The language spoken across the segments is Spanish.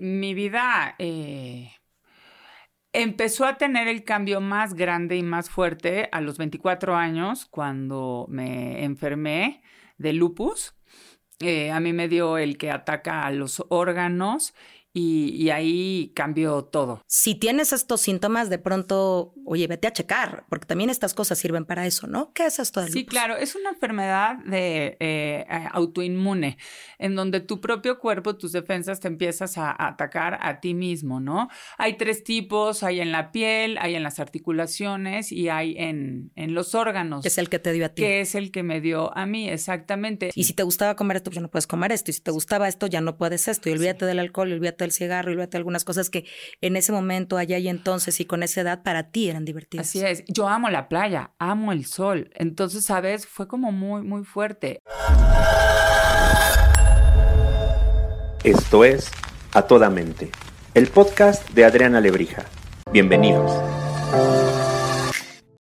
mi vida eh, empezó a tener el cambio más grande y más fuerte a los 24 años, cuando me enfermé de lupus. Eh, a mí me dio el que ataca a los órganos y, ahí cambió todo. Si tienes estos síntomas, de pronto, oye, vete a checar, porque también estas cosas sirven para eso, ¿no? ¿Qué es esto del Sí, claro, es una enfermedad de eh, eh, autoinmune, en donde tu propio cuerpo, tus defensas te empiezas a, atacar a ti mismo, ¿no? Hay tres tipos, hay en la piel, hay en las articulaciones y hay en, en los órganos. Es el que te dio a ti. Que es el que me dio a mí, exactamente. Y si te gustaba comer esto, pues ya no puedes comer esto. Y si te gustaba esto, ya no puedes esto. Y olvídate del alcohol, olvídate el cigarro y luego algunas cosas que en ese momento, allá y entonces y con esa edad para ti eran divertidas. Así es. Yo amo la playa, amo el sol. Entonces, ¿sabes? Fue como muy, muy fuerte. Esto es A Toda Mente, el podcast de Adriana Lebrija. Bienvenidos.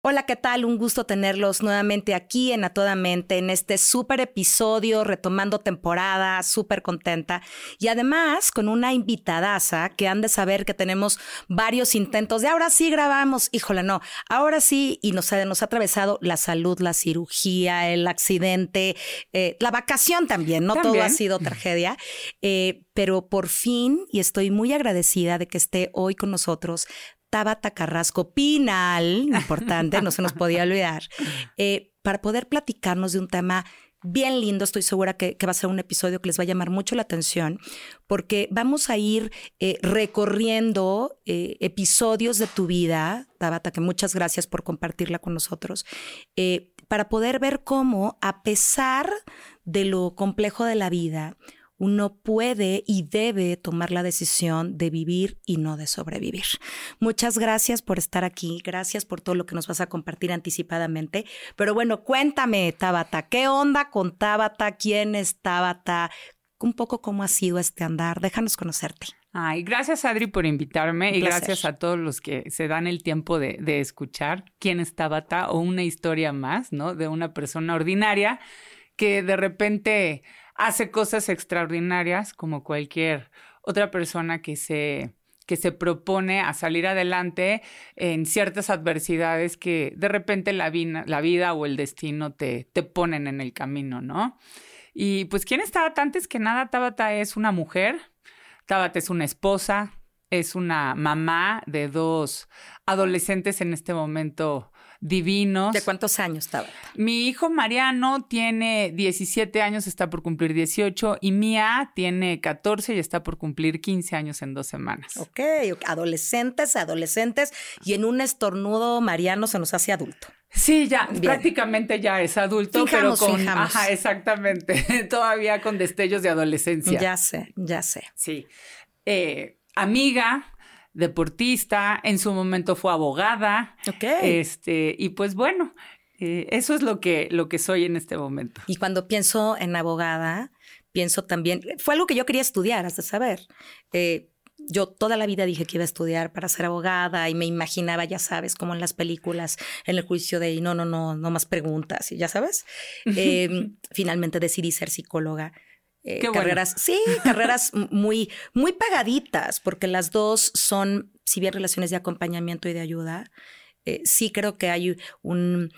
Hola, ¿qué tal? Un gusto tenerlos nuevamente aquí en A Toda Mente, en este súper episodio, retomando temporada, súper contenta. Y además con una invitadaza que han de saber que tenemos varios intentos de ahora sí grabamos. Híjole, no, ahora sí, y nos ha, nos ha atravesado la salud, la cirugía, el accidente, eh, la vacación también, no todo ha sido tragedia. Eh, pero por fin, y estoy muy agradecida de que esté hoy con nosotros, Tabata Carrasco Pinal, importante, no se nos podía olvidar, eh, para poder platicarnos de un tema bien lindo. Estoy segura que, va a ser un episodio que les va a llamar mucho la atención, porque vamos a ir eh, recorriendo eh, episodios de tu vida, Tabata, que muchas gracias por compartirla con nosotros, para poder ver cómo, a pesar de lo complejo de la vida, uno puede y debe tomar la decisión de vivir y no de sobrevivir. Muchas gracias por estar aquí, gracias por todo lo que nos vas a compartir anticipadamente. Pero bueno, cuéntame, Tabata, ¿qué onda con Tabata? ¿Quién es Tabata? Un poco cómo ha sido este andar. Déjanos conocerte. Ay, gracias Adri por invitarme y gracias a todos los que se dan el tiempo de, de escuchar quién es Tabata o una historia más, ¿no? De una persona ordinaria que de repente hace cosas extraordinarias como cualquier otra persona que se, que se propone a salir adelante en ciertas adversidades que de repente la, la vida o el destino te, te ponen en el camino, ¿no? Y pues, ¿quién es Tabata? Antes que nada, Tabata es una mujer, Tabata es una esposa, es una mamá de dos adolescentes en este momento divinos. ¿De cuántos años estaba? Mi hijo Mariano tiene 17 años, está por cumplir 18, y Mía tiene 14 y está por cumplir 15 años en dos semanas. Ok, adolescentes, adolescentes, y en un estornudo Mariano se nos hace adulto. Sí, ya, prácticamente ya es adulto, pero con. Ajá, exactamente. Todavía con destellos de adolescencia. Ya sé, ya sé. Sí. Eh, amiga, deportista, en su momento fue abogada. Ok. Este, y pues bueno, eh, eso es lo que, lo que soy en este momento. Y cuando pienso en abogada, pienso también, fue algo que yo quería estudiar, has de saber. Eh, yo toda la vida dije que iba a estudiar para ser abogada y me imaginaba, ya sabes, como en las películas, en el juicio de no, no, no, no más preguntas y ya sabes. Em, finalmente decidí ser psicóloga eh, carreras, sí, carreras muy, muy pagaditas, porque las dos son, si bien relaciones de acompañamiento y de ayuda, eh, sí creo que hay un,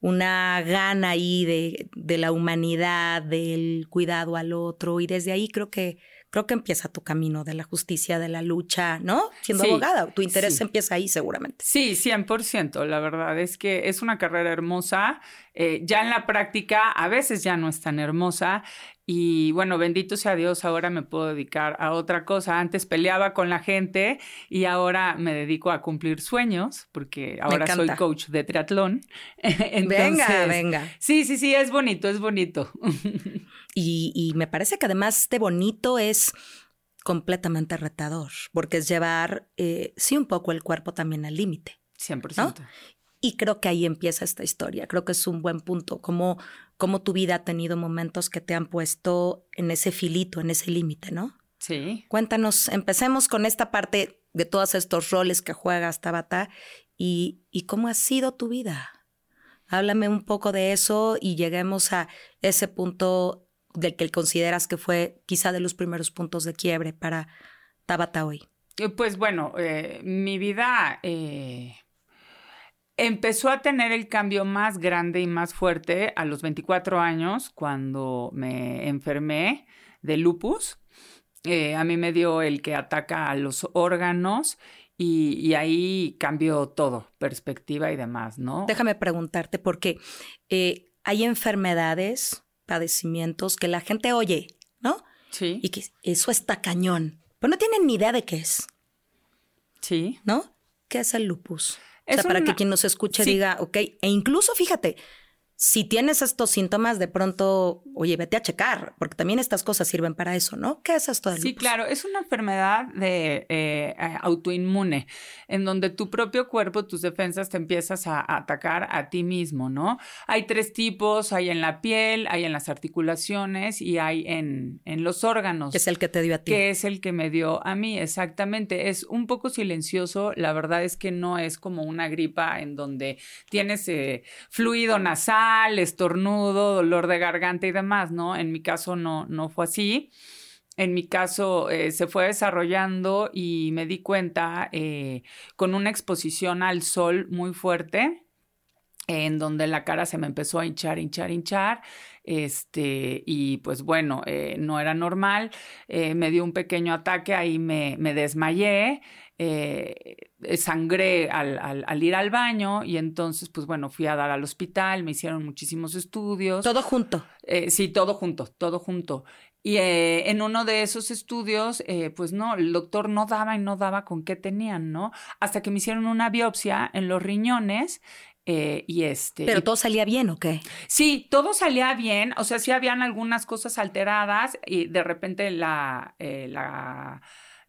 una gana ahí de, de, la humanidad, del cuidado al otro, y desde ahí creo que creo que empieza tu camino de la justicia, de la lucha, ¿no? Siendo abogada, tu interés empieza ahí seguramente. Sí, 100%. La verdad es que es una carrera hermosa. Eh, ya en la práctica a veces ya no es tan hermosa. Y bueno, bendito sea Dios, ahora me puedo dedicar a otra cosa. Antes peleaba con la gente y ahora me dedico a cumplir sueños porque ahora soy coach de triatlón. venga, venga. Sí, sí, sí, es bonito, es bonito. Y, me parece que además este bonito es completamente retador, porque es llevar, eh, sí, un poco el cuerpo también al límite. 100%. Y creo que ahí empieza esta historia. Creo que es un buen punto, como, como tu vida ha tenido momentos que te han puesto en ese filito, en ese límite, ¿no? Sí. Cuéntanos, empecemos con esta parte de todos estos roles que juegas, Tabata, y, y cómo ha sido tu vida. Háblame un poco de eso y lleguemos a ese punto del que consideras que fue quizá de los primeros puntos de quiebre para, Tabata hoy? Eh, pues bueno, eh, mi vida eh, empezó a tener el cambio más grande y más fuerte a los 24 años cuando me enfermé de lupus. a mí me dio el que ataca a los órganos y, ahí cambió todo, perspectiva y demás, ¿no? Déjame preguntarte, porque hay enfermedades, padecimientos que la gente oye, ¿no? Sí. Y que eso está cañón. Pero no tienen ni idea de qué es. Sí. ¿No? ¿Qué es el lupus? o sea, para que quien nos escuche diga, ok, e incluso fíjate, si tienes estos síntomas, de pronto, oye, vete a checar, porque también estas cosas sirven para eso, ¿no? ¿Qué es esto del Sí, claro, es una enfermedad de eh, autoinmune, en donde tu propio cuerpo, tus defensas te empiezas a, atacar a ti mismo, ¿no? Hay tres tipos, hay en la piel, hay en las articulaciones y hay en, en los órganos. Que es el que te dio a ti. Que es el que me dio a mí, exactamente. Es un poco silencioso, la verdad es que no es como una gripa en donde tienes eh, fluido nasal, estornudo, dolor de garganta y demás, ¿no? En mi caso no, no fue así. En mi caso eh, se fue desarrollando y me di cuenta eh, con una exposición al sol muy fuerte, en donde la cara se me empezó a hinchar, hinchar, hinchar. Este, y pues bueno, eh, no era normal. me dio un pequeño ataque, ahí me, me desmayé. Eh, sangré al, ir al baño y entonces, pues bueno, fui a dar al hospital, me hicieron muchísimos estudios. Todo junto. Eh, sí, todo junto, todo junto. Y eh, en uno de esos estudios, pues no, el doctor no daba y no daba con qué tenían, ¿no? Hasta que me hicieron una biopsia en los riñones y este. ¿Pero todo salía bien o qué? Sí, todo salía bien. O sea, sí habían algunas cosas alteradas y de repente la, la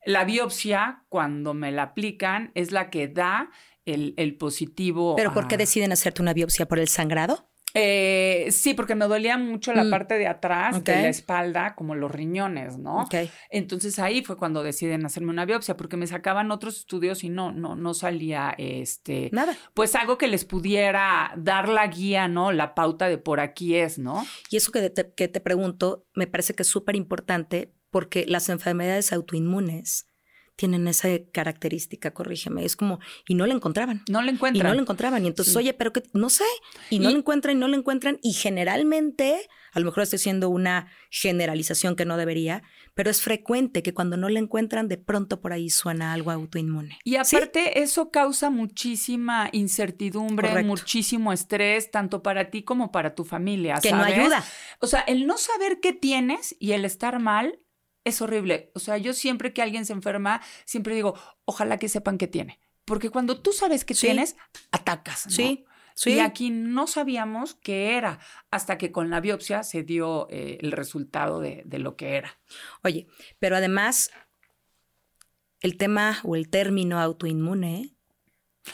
la biopsia, cuando me la aplican, es la que da el, positivo. ¿Pero por qué deciden hacerte una biopsia? ¿Por el sangrado? Eh, sí, porque me dolía mucho la mm. parte de atrás de la espalda, como los riñones, ¿no? Entonces ahí fue cuando deciden hacerme una biopsia, porque me sacaban otros estudios y no, no, no salía este. Nada. Pues algo que les pudiera dar la guía, ¿no? La pauta de por aquí es, ¿no? Y eso que que te pregunto, me parece que es súper importante porque las enfermedades autoinmunes tienen esa característica, corrígeme, es como, y no la encontraban. No la encuentran. Y no la encontraban. Y entonces, oye, pero que, no sé, y no la encuentran y no la encuentran. Y generalmente, a lo mejor estoy haciendo una generalización que no debería, pero es frecuente que cuando no la encuentran, de pronto por ahí suena algo autoinmune. Y aparte, eso causa muchísima incertidumbre, muchísimo estrés, tanto para ti como para tu familia. Que no ayuda. O sea, el no saber qué tienes y el estar mal es horrible. O sea, yo siempre que alguien se enferma, siempre digo, ojalá que sepan que tiene. Porque cuando tú sabes que tienes, atacas. Sí. Sí. Y aquí no sabíamos qué era, hasta que con la biopsia se dio eh, el resultado de, lo que era. Oye, pero además, el tema o el término autoinmune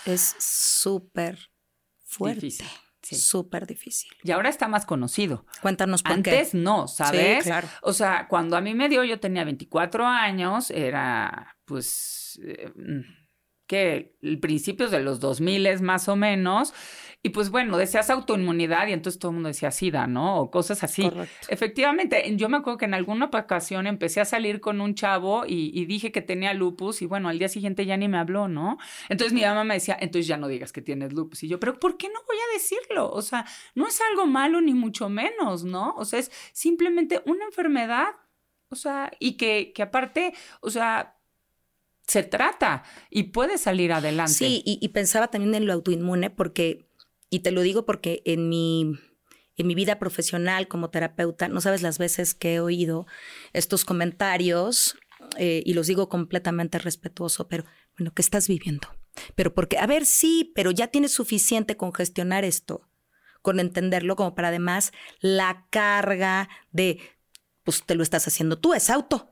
es súper fuerte. Difícil. Súper difícil. Y ahora está más conocido. Cuéntanos por Antes no, ¿sabes? Sí, claro. O sea, cuando a mí me dio, yo tenía 24 años, era pues, eh, mm, que principios de los 2000 más o menos, y pues bueno, deseas autoinmunidad y entonces todo el mundo decía SIDA, ¿no? O cosas así. Correcto. Efectivamente, yo me acuerdo que en alguna ocasión empecé a salir con un chavo y, dije que tenía lupus y bueno, al día siguiente ya ni me habló, ¿no? Entonces mi mamá me decía, entonces ya no digas que tienes lupus. Y yo, pero ¿por qué no voy a decirlo? O sea, no es algo malo ni mucho menos, ¿no? O sea, es simplemente una enfermedad. O sea, y que, que aparte, o sea, se trata y puede salir adelante. Sí, y, y, pensaba también en lo autoinmune porque y te lo digo porque en mi, en mi vida profesional como terapeuta, no sabes las veces que he oído estos comentarios, eh, y los digo completamente respetuoso, pero bueno, ¿qué estás viviendo? Pero porque, a ver, sí, pero ya tienes suficiente con gestionar esto, con entenderlo, como para además la carga de, pues te lo estás haciendo tú, es auto.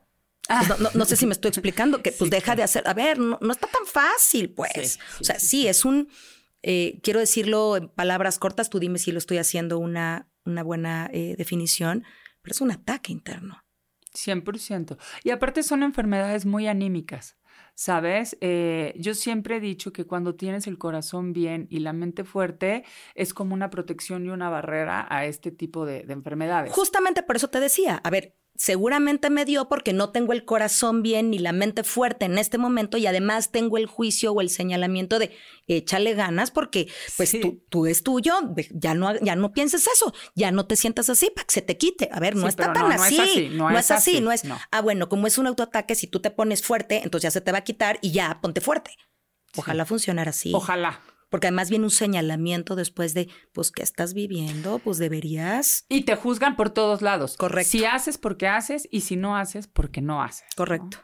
Pues, no, no, sé si me estoy explicando, que pues deja de hacer, a ver, no, está tan fácil, pues. o sea, sí, es un eh, quiero decirlo en palabras cortas, tú dime si lo estoy haciendo una, una buena eh, definición, pero es un ataque interno. 100%. Y aparte son enfermedades muy anímicas. ¿Sabes? Eh, yo siempre he dicho que cuando tienes el corazón bien y la mente fuerte, es como una protección y una barrera a este tipo de, de enfermedades. Justamente por eso te decía, a ver, seguramente me dio porque no tengo el corazón bien ni la mente fuerte en este momento y además tengo el juicio o el señalamiento de échale ganas porque pues tú, es tuyo, ya no, ya no pienses eso, ya no te sientas así para que se te quite. A ver, no está tan así, no es así, no es, ah, bueno, como es un autoataque, si tú te pones fuerte, entonces ya se te va a quitar y ya ponte fuerte. Ojalá funcionara así. Ojalá porque además viene un señalamiento después de, pues, ¿qué estás viviendo? Pues deberías. Y te juzgan por todos lados. Correcto. Si haces porque haces y si no haces porque no haces. Correcto.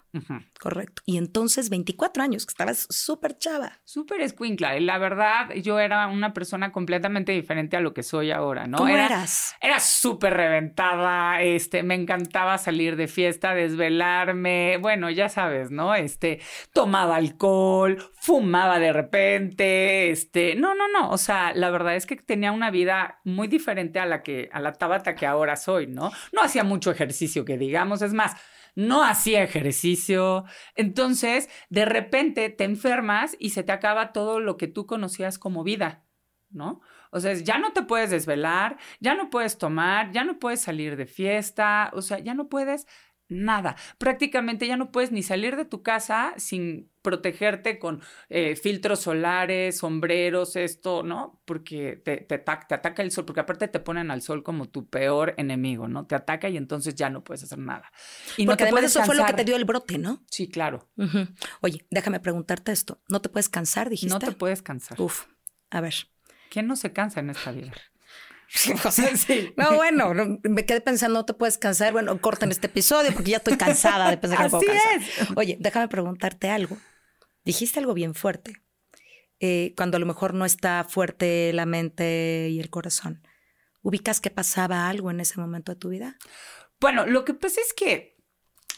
Correcto. Y entonces 24 años, que estabas súper chava. Súper escuincla. Y la verdad, yo era una persona completamente diferente a lo que soy ahora, ¿no? ¿Cómo era, eras? Era súper reventada, este, me encantaba salir de fiesta, desvelarme, bueno, ya sabes, ¿no? Este, tomaba alcohol, fumaba de repente, este, no, no, no, o sea, la verdad es que tenía una vida muy diferente a la que, a la Tabata que ahora soy, ¿no? No hacía mucho ejercicio, que digamos, es más, no hacía ejercicio. Entonces, de repente te enfermas y se te acaba todo lo que tú conocías como vida, ¿no? O sea, ya no te puedes desvelar, ya no puedes tomar, ya no puedes salir de fiesta, o sea, ya no puedes nada. Prácticamente ya no puedes ni salir de tu casa sin protegerte con eh, filtros solares, sombreros, esto, ¿no? Porque te, te, ataca el sol, porque aparte te ponen al sol como tu peor enemigo, ¿no? Te ataca y entonces ya no puedes hacer nada. Y porque no además eso fue lo que te dio el brote, ¿no? Sí, claro. Oye, déjame preguntarte esto. ¿No te puedes cansar, dijiste? No te puedes cansar. Uf, a ver. ¿Quién no se cansa en esta vida? No, bueno, me quedé pensando, no te puedes cansar. Bueno, corten este episodio porque ya estoy cansada de pensar que Así Es. Oye, déjame preguntarte algo. Dijiste algo bien fuerte. Eh, cuando a lo mejor no está fuerte la mente y el corazón. ¿Ubicas que pasaba algo en ese momento de tu vida? Bueno, lo que pasa es que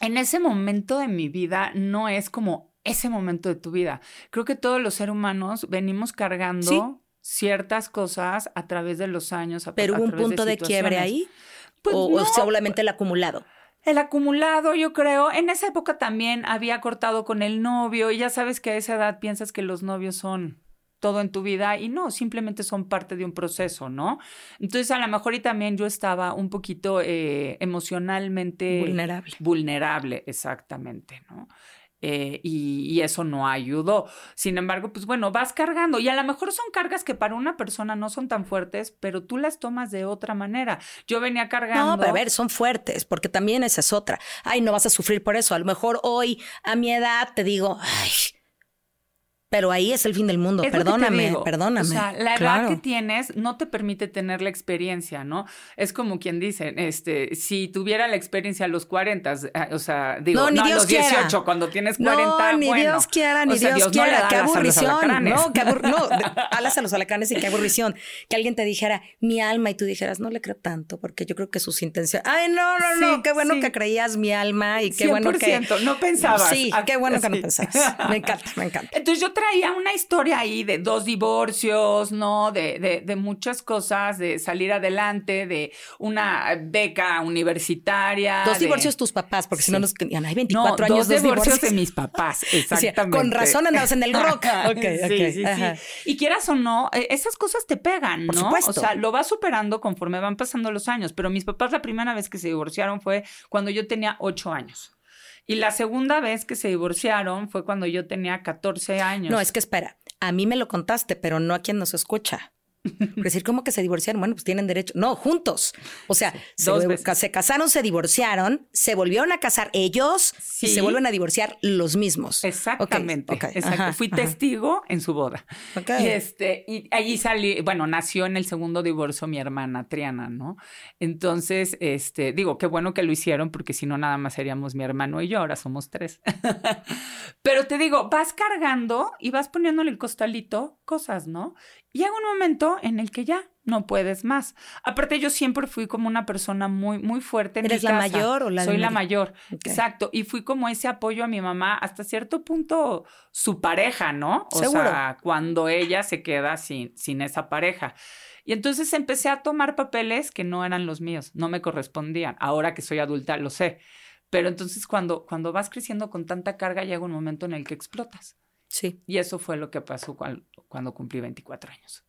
en ese momento de mi vida no es como ese momento de tu vida. Creo que todos los seres humanos venimos cargando ciertas cosas a través de los años. ¿Pero hubo un punto de, quiebre ahí? Pues ¿O, solamente el acumulado? El acumulado, yo creo. En esa época también había cortado con el novio y ya sabes que a esa edad piensas que los novios son todo en tu vida y no, simplemente son parte de un proceso, ¿no? Entonces a lo mejor y también yo estaba un poquito eh, emocionalmente vulnerable. Vulnerable, exactamente, ¿no? Eh, y, eso no ayudó. Sin embargo, pues bueno, vas cargando y a lo mejor son cargas que para una persona no son tan fuertes, pero tú las tomas de otra manera. Yo venía cargando. No, pero a ver, son fuertes, porque también esa es otra. Ay, no vas a sufrir por eso. A lo mejor hoy, a mi edad, te digo, ay, pero ahí es el fin del mundo, perdóname, perdóname. O sea, la edad que tienes no te permite tener la experiencia, ¿no? Es como quien dice, este, si tuviera la experiencia a los 40, eh, o sea, digo, no, ni a los 18, cuando tienes 40, no, ni Dios quiera, ni Dios, quiera, qué aburrición, no, qué abur no, alas a los alacranes y qué aburrición. Que alguien te dijera mi alma y tú dijeras, no le creo tanto, porque yo creo que sus intenciones, ay, no, no, no, qué bueno que creías mi alma y qué bueno que... no pensabas. Sí, qué bueno que no pensabas. Me encanta, me encanta. Entonces yo traía una historia ahí de dos divorcios, ¿no? De, de, muchas cosas, de salir adelante, de una beca universitaria. Dos divorcios tus papás, porque si no nos hay 24 años. Dos, divorcios, de mis papás, exactamente. con razón andabas en el rock. okay, sí, sí, sí. Y quieras o no, e, esas cosas te pegan, ¿no? Por supuesto. O sea, lo vas superando conforme van pasando los años. Pero mis papás la primera vez que se divorciaron fue cuando yo tenía ocho años. Y la segunda vez que se divorciaron fue cuando yo tenía 14 años. No, es que espera, a mí me lo contaste, pero no a quien nos escucha. Decir, ¿cómo que se divorciaron? Bueno, pues tienen derecho. No, juntos. O sea, se, casaron, se divorciaron, se volvieron a casar ellos y se vuelven a divorciar los mismos. Exactamente. Fui testigo en su boda. Y, este, y allí salí, bueno, nació en el segundo divorcio mi hermana Triana, ¿no? Entonces, este, digo, qué bueno que lo hicieron porque si no, nada más seríamos mi hermano y yo, ahora somos tres. Pero te digo, vas cargando y vas poniéndole el costalito cosas, ¿no? Llega un momento en el que ya no puedes más. Aparte, yo siempre fui como una persona muy, muy fuerte. En ¿Eres la mayor o la Soy la mayor, exacto. Y fui como ese apoyo a mi mamá, hasta cierto punto su pareja, ¿no? O sea, cuando ella se queda sin, sin esa pareja. Y entonces empecé a tomar papeles que no eran los míos, no me correspondían. Ahora que soy adulta lo sé. Pero entonces cuando, cuando vas creciendo con tanta carga, llega un momento en el que explotas. Sí. Y eso fue lo que pasó cuando, cumplí 24 años.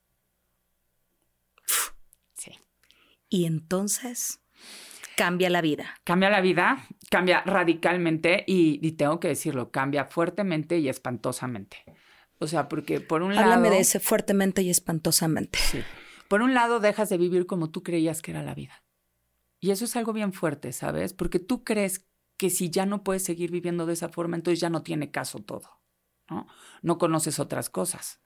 Sí. Y entonces, cambia la vida. Cambia la vida, cambia radicalmente y, y tengo que decirlo, cambia fuertemente y espantosamente. O sea, porque por un lado... Háblame de ese fuertemente y espantosamente. Sí. Por un lado, dejas de vivir como tú creías que era la vida. Y eso es algo bien fuerte, ¿sabes? Porque tú crees que si ya no puedes seguir viviendo de esa forma, entonces ya no tiene caso todo, ¿no? No conoces otras cosas.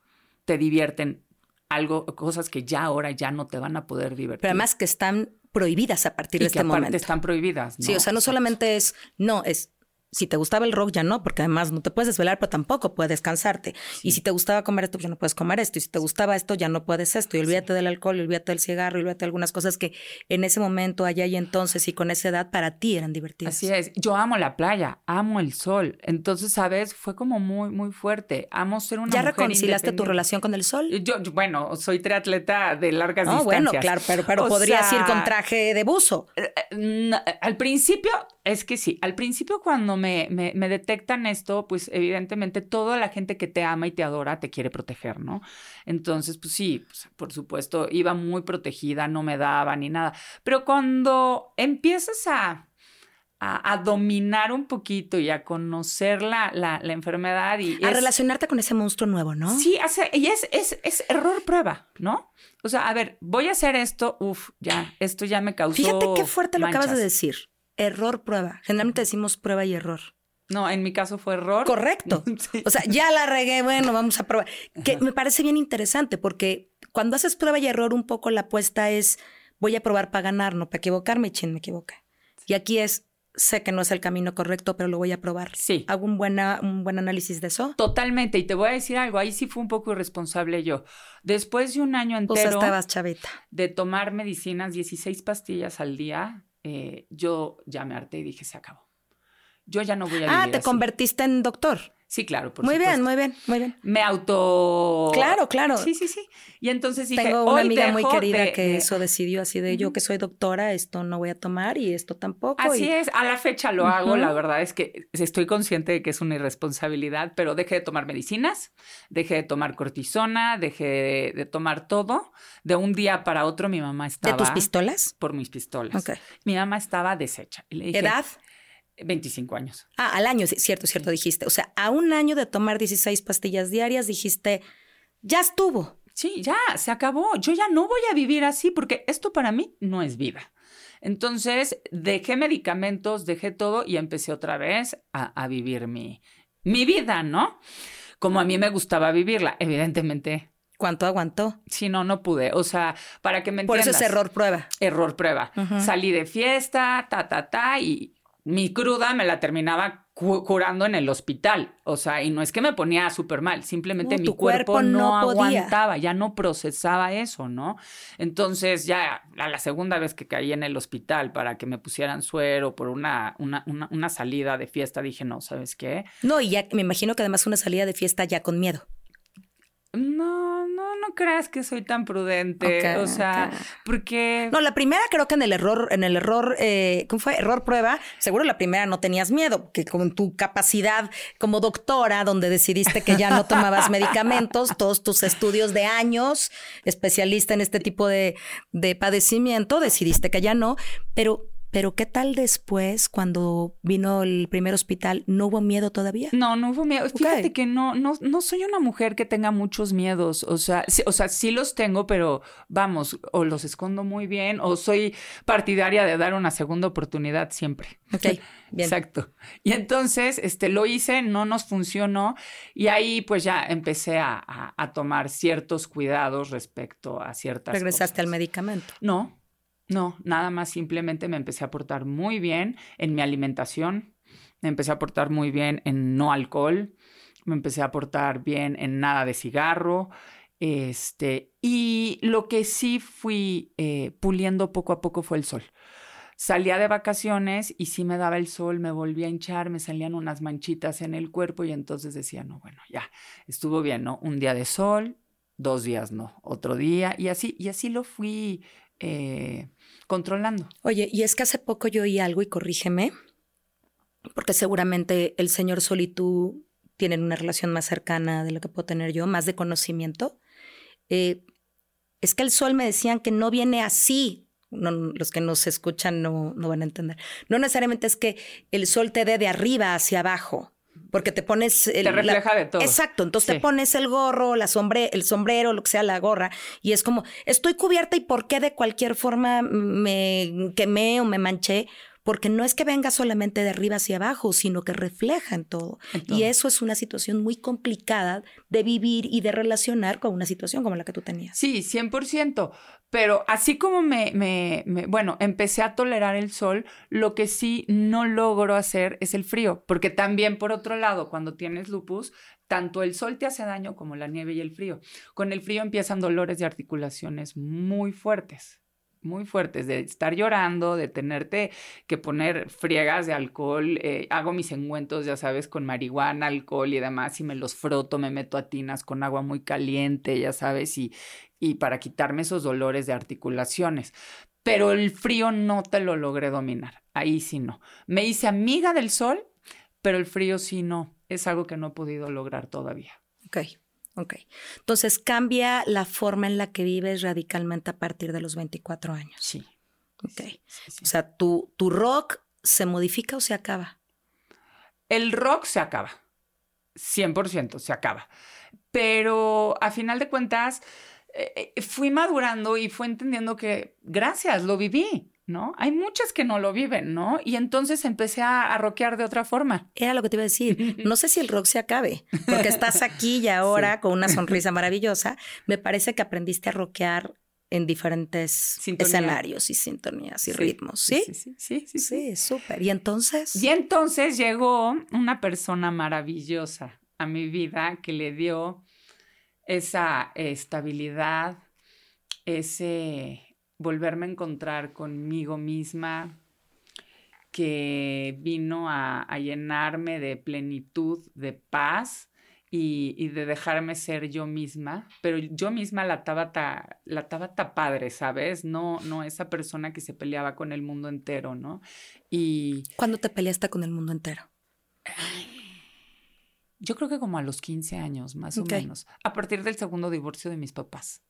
Te divierten algo, cosas que ya ahora ya no te van a poder divertir. Pero además que están prohibidas a partir y de que este aparte momento. están prohibidas. Sí, o sea, no solamente es, no, es si te gustaba el rock, ya no, porque además no te puedes desvelar, pero tampoco puedes cansarte. Y si te gustaba comer esto, pues ya no puedes comer esto. Y si te gustaba esto, ya no puedes esto. Y olvídate del alcohol, y olvídate del cigarro, y olvídate de algunas cosas que en ese momento, allá y entonces, y con esa edad, para ti eran divertidas. Así es. Yo amo la playa, amo el sol. Entonces, ¿sabes? Fue como muy, muy fuerte. Amo ser una ¿Ya mujer reconciliaste tu relación con el sol? Yo, yo, bueno, soy triatleta de largas No, bueno, distancias. claro, pero, pero podrías sea, ir con traje de buzo. eh, no, al principio, es que sí, al principio cuando me, me, me detectan esto, pues evidentemente toda la gente que te ama y te adora te quiere proteger, ¿no? Entonces, pues sí, pues, por supuesto, iba muy protegida, no me daba ni nada. Pero cuando empiezas a, a, a dominar un poquito y a conocer la, la, la enfermedad y... A es- relacionarte con ese monstruo nuevo, ¿no? Sí, hace, y es, es, es error prueba, ¿no? O sea, a ver, voy a hacer esto, uf, ya, esto ya me causó. Fíjate qué fuerte lo acabas de manchas. decir. Error, prueba. Generalmente decimos prueba y error. No, en mi caso fue error. Correcto. Sí. O sea, ya la regué, bueno, vamos a probar. Que me parece bien interesante porque cuando haces prueba y error, un poco la apuesta es voy a probar para ganar, no para equivocarme, chin, me equivoqué. Y aquí es, sé que no es el camino correcto, pero lo voy a probar. Sí. Hago un, buena, un buen análisis de eso. Totalmente, y te voy a decir algo, ahí sí fue un poco irresponsable yo. Después de un año entero estabas chavita. de tomar medicinas, 16 pastillas al día, eh, yo ya me harté y dije, se acabó. Yo ya no voy a Ah, vivir te así. convertiste en doctor. Sí, claro, por muy supuesto. bien, muy bien, muy bien. Me auto... Claro, claro. Sí, sí, sí. Y entonces dije, Tengo una amiga muy querida de- que de- eso decidió así de yo que soy doctora, esto no voy a tomar y esto tampoco. Así y- es, a la fecha lo hago, la verdad es que estoy consciente de que es una irresponsabilidad, pero dejé de tomar medicinas, dejé de tomar cortisona, dejé de, de tomar todo. De un día para otro mi mamá ¿De estaba... tus pistolas? Por mis pistolas. Ok. Mi mamá estaba deshecha. Y le dije, ¿Edad? 25 años. Ah, al año, sí, cierto, cierto, dijiste. O sea, a un año de tomar 16 pastillas diarias, dijiste, ya estuvo. Sí, ya, se acabó. Yo ya no voy a vivir así porque esto para mí no es vida. Entonces, dejé medicamentos, dejé todo y empecé otra vez a, a vivir mi, mi vida, ¿no? Como a mí me gustaba vivirla. Evidentemente, ¿Cuánto aguantó? si no, no pude. O sea, para que me Por entiendas. eso es error prueba. Error prueba. Salí de fiesta, ta, ta, ta, y mi cruda me la terminaba cu- curando en el hospital. O sea, y no es que me ponía súper mal, simplemente No, mi cuerpo, cuerpo no, aguantaba, ya no procesaba eso, ¿no? Entonces, ya a la segunda vez que caí en el hospital para que me pusieran suero por una, una, una, una salida de fiesta, dije, no, ¿sabes qué? No, y ya me imagino que además una salida de fiesta ya con miedo. No, no, creas que soy tan prudente. O sea, porque. No, la primera creo que en el error, en el error, eh, ¿cómo fue? Error prueba, seguro la primera no tenías miedo, que con tu capacidad como doctora, donde decidiste que ya no tomabas medicamentos, todos tus estudios de años, especialista en este tipo de, de padecimiento, decidiste que ya no, pero, pero ¿qué tal después cuando vino el primer hospital? ¿No hubo miedo todavía? No, no hubo miedo. Fíjate que no, no, no soy una mujer que tenga muchos miedos. O sea, sí, o sea, sí los tengo, pero vamos, o los escondo muy bien, o soy partidaria de dar una segunda oportunidad siempre. Ok, bien. Exacto. Y entonces, este, lo hice, no nos funcionó, y ahí pues ya empecé a, a- a tomar ciertos cuidados respecto a ciertas Regresaste al medicamento. No, no, nada más simplemente me empecé a portar muy bien en mi alimentación, me empecé a portar muy bien en no alcohol, me empecé a portar bien en nada de cigarro, este, y lo que sí fui eh, puliendo poco a poco fue el sol. Salía de vacaciones y sí me daba el sol, me volvía a hinchar, me salían unas manchitas en el cuerpo y entonces decía, no, bueno, ya, estuvo bien, ¿no? Un día de sol, dos días no, otro día y así, y así lo fui eh, controlando. Oye, y es que hace poco yo oí algo y corrígeme, porque seguramente el señor Sol y tú tienen una relación más cercana de lo que puedo tener yo, más de conocimiento. Eh, es que el Sol me decían que no viene así los que nos escuchan no, no van a entender. No necesariamente es que el sol te dé de arriba hacia abajo, porque te pones... El, te refleja de todo. Exacto, entonces te pones el gorro, la sombre, el sombrero, lo que sea, la gorra, y es como, estoy cubierta y por qué de cualquier forma me quemé o me manché, porque no es que venga solamente de arriba hacia abajo, sino que refleja en todo. Y eso es una situación muy complicada de vivir y de relacionar con una situación como la que tú tenías. Sí, 100%. Pero así como me, me, bueno, empecé a tolerar el sol, lo que sí no logro hacer es el frío, porque también por otro lado, cuando tienes lupus, tanto el sol te hace daño como la nieve y el frío. Con el frío empiezan dolores de articulaciones muy fuertes muy fuertes, de estar llorando, de tenerte que poner friegas de alcohol, eh, hago mis engüentos, ya sabes, con marihuana, alcohol y demás, y me los froto, me meto a tinas con agua muy caliente, ya sabes, y, y para quitarme esos dolores de articulaciones. Pero el frío no te lo logré dominar, ahí sí no. Me hice amiga del sol, pero el frío sí no, es algo que no he podido lograr todavía. Ok. Ok. Entonces cambia la forma en la que vives radicalmente a partir de los 24 años. Sí. Ok. O sea, ¿tu, ¿tu rock se modifica o se acaba? El rock se acaba. 100% se acaba. Pero a final de cuentas, eh, eh, fui madurando y fui entendiendo que gracias, lo viví. ¿No? Hay muchas que no lo viven, ¿no? Y entonces empecé a, a rockear de otra forma. Era lo que te iba a decir. No sé si el rock se acabe, porque estás aquí y ahora con una sonrisa maravillosa. Me parece que aprendiste a rockear en diferentes escenarios y sintonías y ritmos, ¿sí? Sí, sí, sí. Sí, sí, súper. ¿Y entonces? Y entonces llegó una persona maravillosa a mi vida que le dio esa estabilidad, ese volverme a encontrar conmigo misma, que vino a, llenarme de plenitud, de paz y, de dejarme ser yo misma, pero yo misma la tabata, la tabata padre, ¿sabes? No, no esa persona que se peleaba con el mundo entero, ¿no? Y... ¿Cuándo te peleaste con el mundo entero? Yo creo que como a los 15 años, más o menos, a partir del segundo divorcio de mis papás.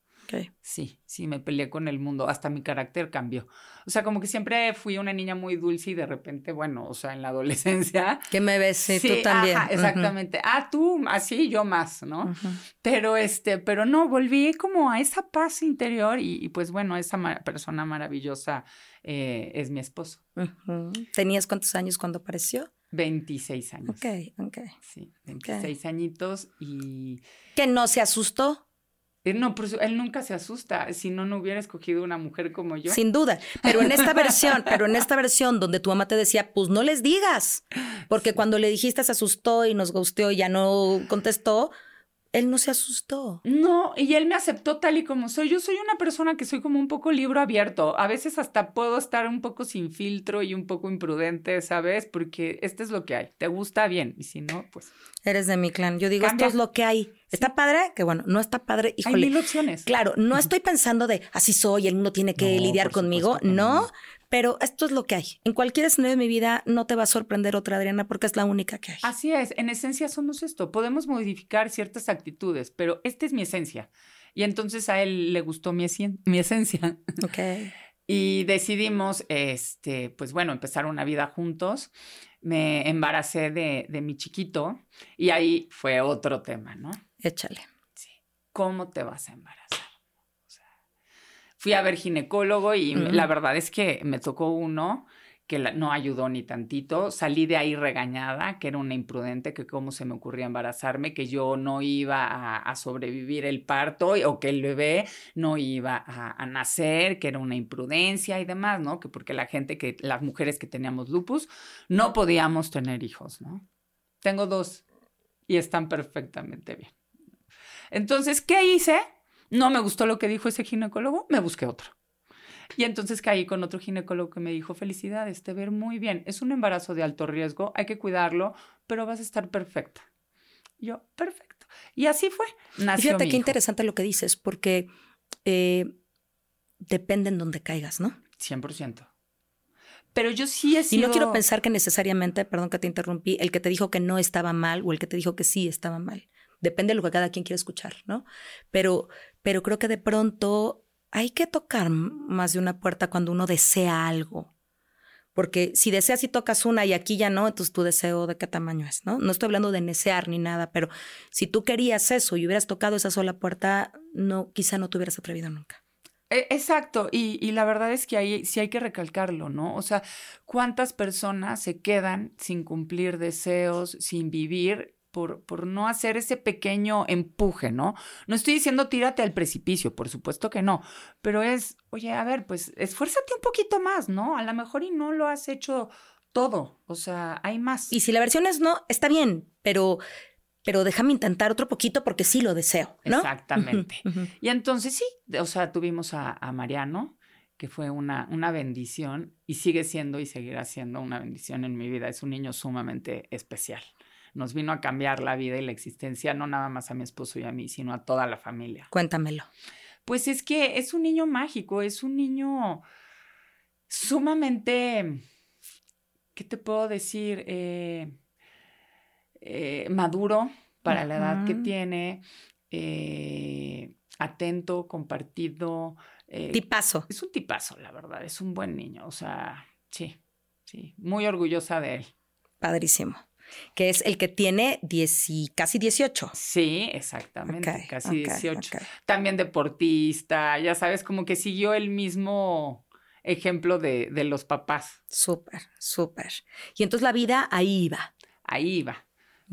Sí, sí, me peleé con el mundo, hasta mi carácter cambió. O sea, como que siempre fui una niña muy dulce y de repente, bueno, o sea, en la adolescencia. ¿Qué me ves? Sí, tú también. exactamente. Ah, tú, así, yo más, ¿no? Pero este, pero no, volví como a esa paz interior y, pues bueno, esa persona maravillosa eh, es mi esposo. ¿Tenías cuántos años cuando apareció? 26 años. Ok, ok. Sí, 26 añitos y... ¿Que no se asustó? Eh, no, pues él nunca se asusta, si no, no hubiera escogido una mujer como yo. Sin duda, pero en esta versión, pero en esta versión donde tu mamá te decía, pues no les digas, porque cuando le dijiste se asustó y nos gusteó y ya no contestó, él no se asustó. No, y él me aceptó tal y como soy. Yo soy una persona que soy como un poco libro abierto. A veces hasta puedo estar un poco sin filtro y un poco imprudente, ¿sabes? Porque esto es lo que hay. Te gusta bien y si no, pues... Eres de mi clan. Yo digo, esto es lo que hay. ¿Está padre? Que bueno, no está padre. Híjole. Hay mil opciones. Claro, no estoy pensando de así soy, el mundo tiene que lidiar conmigo. No, pero esto es lo que hay. En cualquier escenario de mi vida no te va a sorprender otra Adriana porque es la única que hay. Así es, en esencia somos esto. Podemos modificar ciertas actitudes, pero esta es mi esencia. Y entonces a él le gustó mi, mi esencia. Ok. y decidimos, este, pues bueno, empezar una vida juntos. Me embaracé de, de mi chiquito y ahí fue otro tema, ¿no? Échale. Sí. ¿Cómo te vas a embarazar? Fui a ver ginecólogo y la verdad es que me tocó uno que no ayudó ni tantito. Salí de ahí regañada, que era una imprudente, que cómo se me ocurría embarazarme, que yo no iba a, sobrevivir el parto o que el bebé no iba a, nacer, que era una imprudencia y demás, ¿no? Que porque la gente, que las mujeres que teníamos lupus, no podíamos tener hijos, ¿no? Tengo dos y están perfectamente bien. Entonces, ¿qué hice? No me gustó lo que dijo ese ginecólogo, me busqué otro. Y entonces caí con otro ginecólogo que me dijo, felicidades, te ver muy bien. Es un embarazo de alto riesgo, hay que cuidarlo, pero vas a estar perfecta. Yo, perfecto. Y así fue. Nació Fíjate qué interesante lo que dices, porque eh, depende en dónde caigas, ¿no? 100%. Pero yo sí he sido... Y no quiero pensar que necesariamente, perdón que te interrumpí, el que te dijo que no estaba mal o el que te dijo que sí estaba mal. Depende de lo que cada quien quiera escuchar, ¿no? Pero pero creo que de pronto hay que tocar más de una puerta cuando uno desea algo. Porque si deseas y tocas una y aquí ya no, entonces tu deseo de qué tamaño es, ¿no? No estoy hablando de desear ni nada, pero si tú querías eso y hubieras tocado esa sola puerta, no, quizá no te hubieras atrevido nunca. E, exacto, y, y, la verdad es que ahí sí hay que recalcarlo, ¿no? O sea, ¿cuántas personas se quedan sin cumplir deseos, sin vivir por, por, no hacer ese pequeño empuje, ¿no? No estoy diciendo tírate al precipicio, por supuesto que no, pero es, oye, a ver, pues esfuérzate un poquito más, ¿no? A lo mejor y no lo has hecho todo, o sea, hay más. Y si la versión es no, está bien, pero pero déjame intentar otro poquito porque sí lo deseo, ¿no? Exactamente. Y entonces sí, o sea, tuvimos a, a Mariano, que fue una, una bendición y sigue siendo y seguirá siendo una bendición en mi vida. Es un niño sumamente especial nos vino a cambiar la vida y la existencia, no nada más a mi esposo y a mí, sino a toda la familia. Cuéntamelo. Pues es que es un niño mágico, es un niño sumamente, ¿qué te puedo decir? Eh, eh, maduro para la edad que tiene, eh, atento, compartido. tipazo. Es un tipazo, la verdad, es un buen niño, o sea, sí, sí, muy orgullosa de él. Padrísimo que es el que tiene casi 18. Sí, exactamente, casi 18. También deportista, ya sabes, como que siguió el mismo ejemplo de, de los papás. Súper, súper. Y entonces la vida ahí iba. Ahí iba.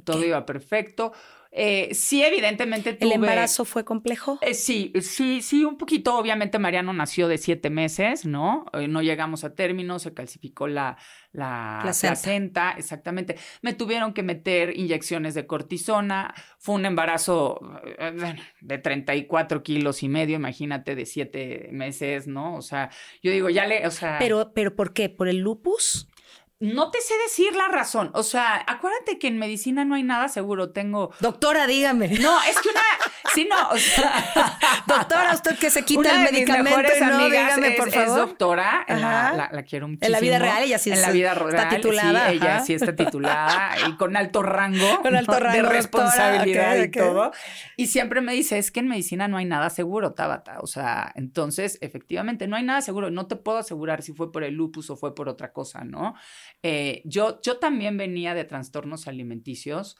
Todo iba perfecto. Eh, sí, evidentemente tuve... ¿El embarazo fue complejo? Eh, sí, sí, sí, un poquito. Obviamente Mariano nació de siete meses, ¿no? Eh, no llegamos a término, se calcificó la, la placenta. exactamente. Me tuvieron que meter inyecciones de cortisona. Fue un embarazo de 34 kilos y medio, imagínate, de siete meses, ¿no? O sea, yo digo, ya le, o sea... Pero, pero ¿por qué? ¿Por el lupus? No te sé decir la razón. O sea, acuérdate que en medicina no hay nada seguro. Tengo. Doctora, dígame. No, es que una. Sí, no. O sea... doctora, usted que se quita el medicamento. no, dígame, por favor. Es doctora. La, la, quiero muchísimo. En la vida real, ella sí En la vida real. Está titulada. Sí, ella sí está titulada y con alto rango. Con alto rango. De responsabilidad y todo. Y siempre me dice: es que en medicina no hay nada seguro, Tabata. O sea, entonces, efectivamente, no hay nada seguro. No te puedo asegurar si fue por el lupus o fue por otra cosa, ¿no? Eh, yo, yo también venía de trastornos alimenticios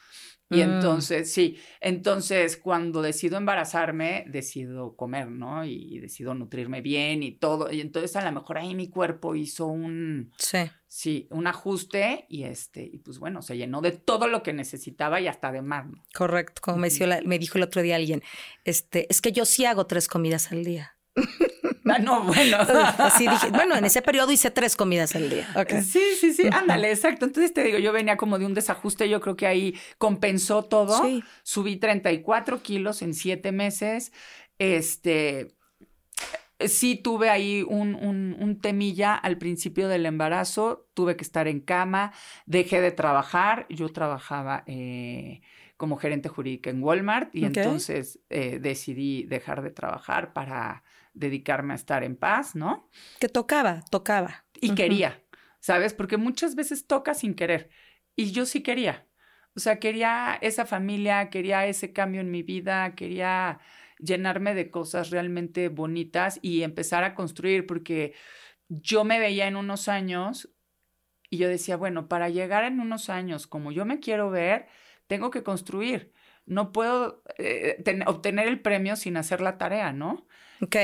y mm. entonces, sí, entonces cuando decido embarazarme, decido comer, ¿no? Y, decido nutrirme bien y todo. Y entonces a lo mejor ahí mi cuerpo hizo un... Sí. Sí, un ajuste y este, y pues bueno, se llenó de todo lo que necesitaba y hasta de más. Correcto, como me, me dijo el otro día alguien, este, es que yo sí hago tres comidas al día. Ah, no, bueno. Así dije, bueno, en ese periodo hice tres comidas al día. Sí, sí, sí, ándale, exacto. Entonces te digo, yo venía como de un desajuste, yo creo que ahí compensó todo. Subí 34 kilos en siete meses. Este, sí tuve ahí un, un, temilla al principio del embarazo, tuve que estar en cama, dejé de trabajar, yo trabajaba eh, como gerente jurídica en Walmart y entonces eh, decidí dejar de trabajar para dedicarme a estar en paz, ¿no? Que tocaba, tocaba. Y quería, ¿sabes? Porque muchas veces toca sin querer. Y yo sí quería. O sea, quería esa familia, quería ese cambio en mi vida, quería llenarme de cosas realmente bonitas y empezar a construir, porque yo me veía en unos años y yo decía, bueno, para llegar en unos años como yo me quiero ver, tengo que construir. No puedo eh, obtener el premio sin hacer la tarea, ¿no? Ok.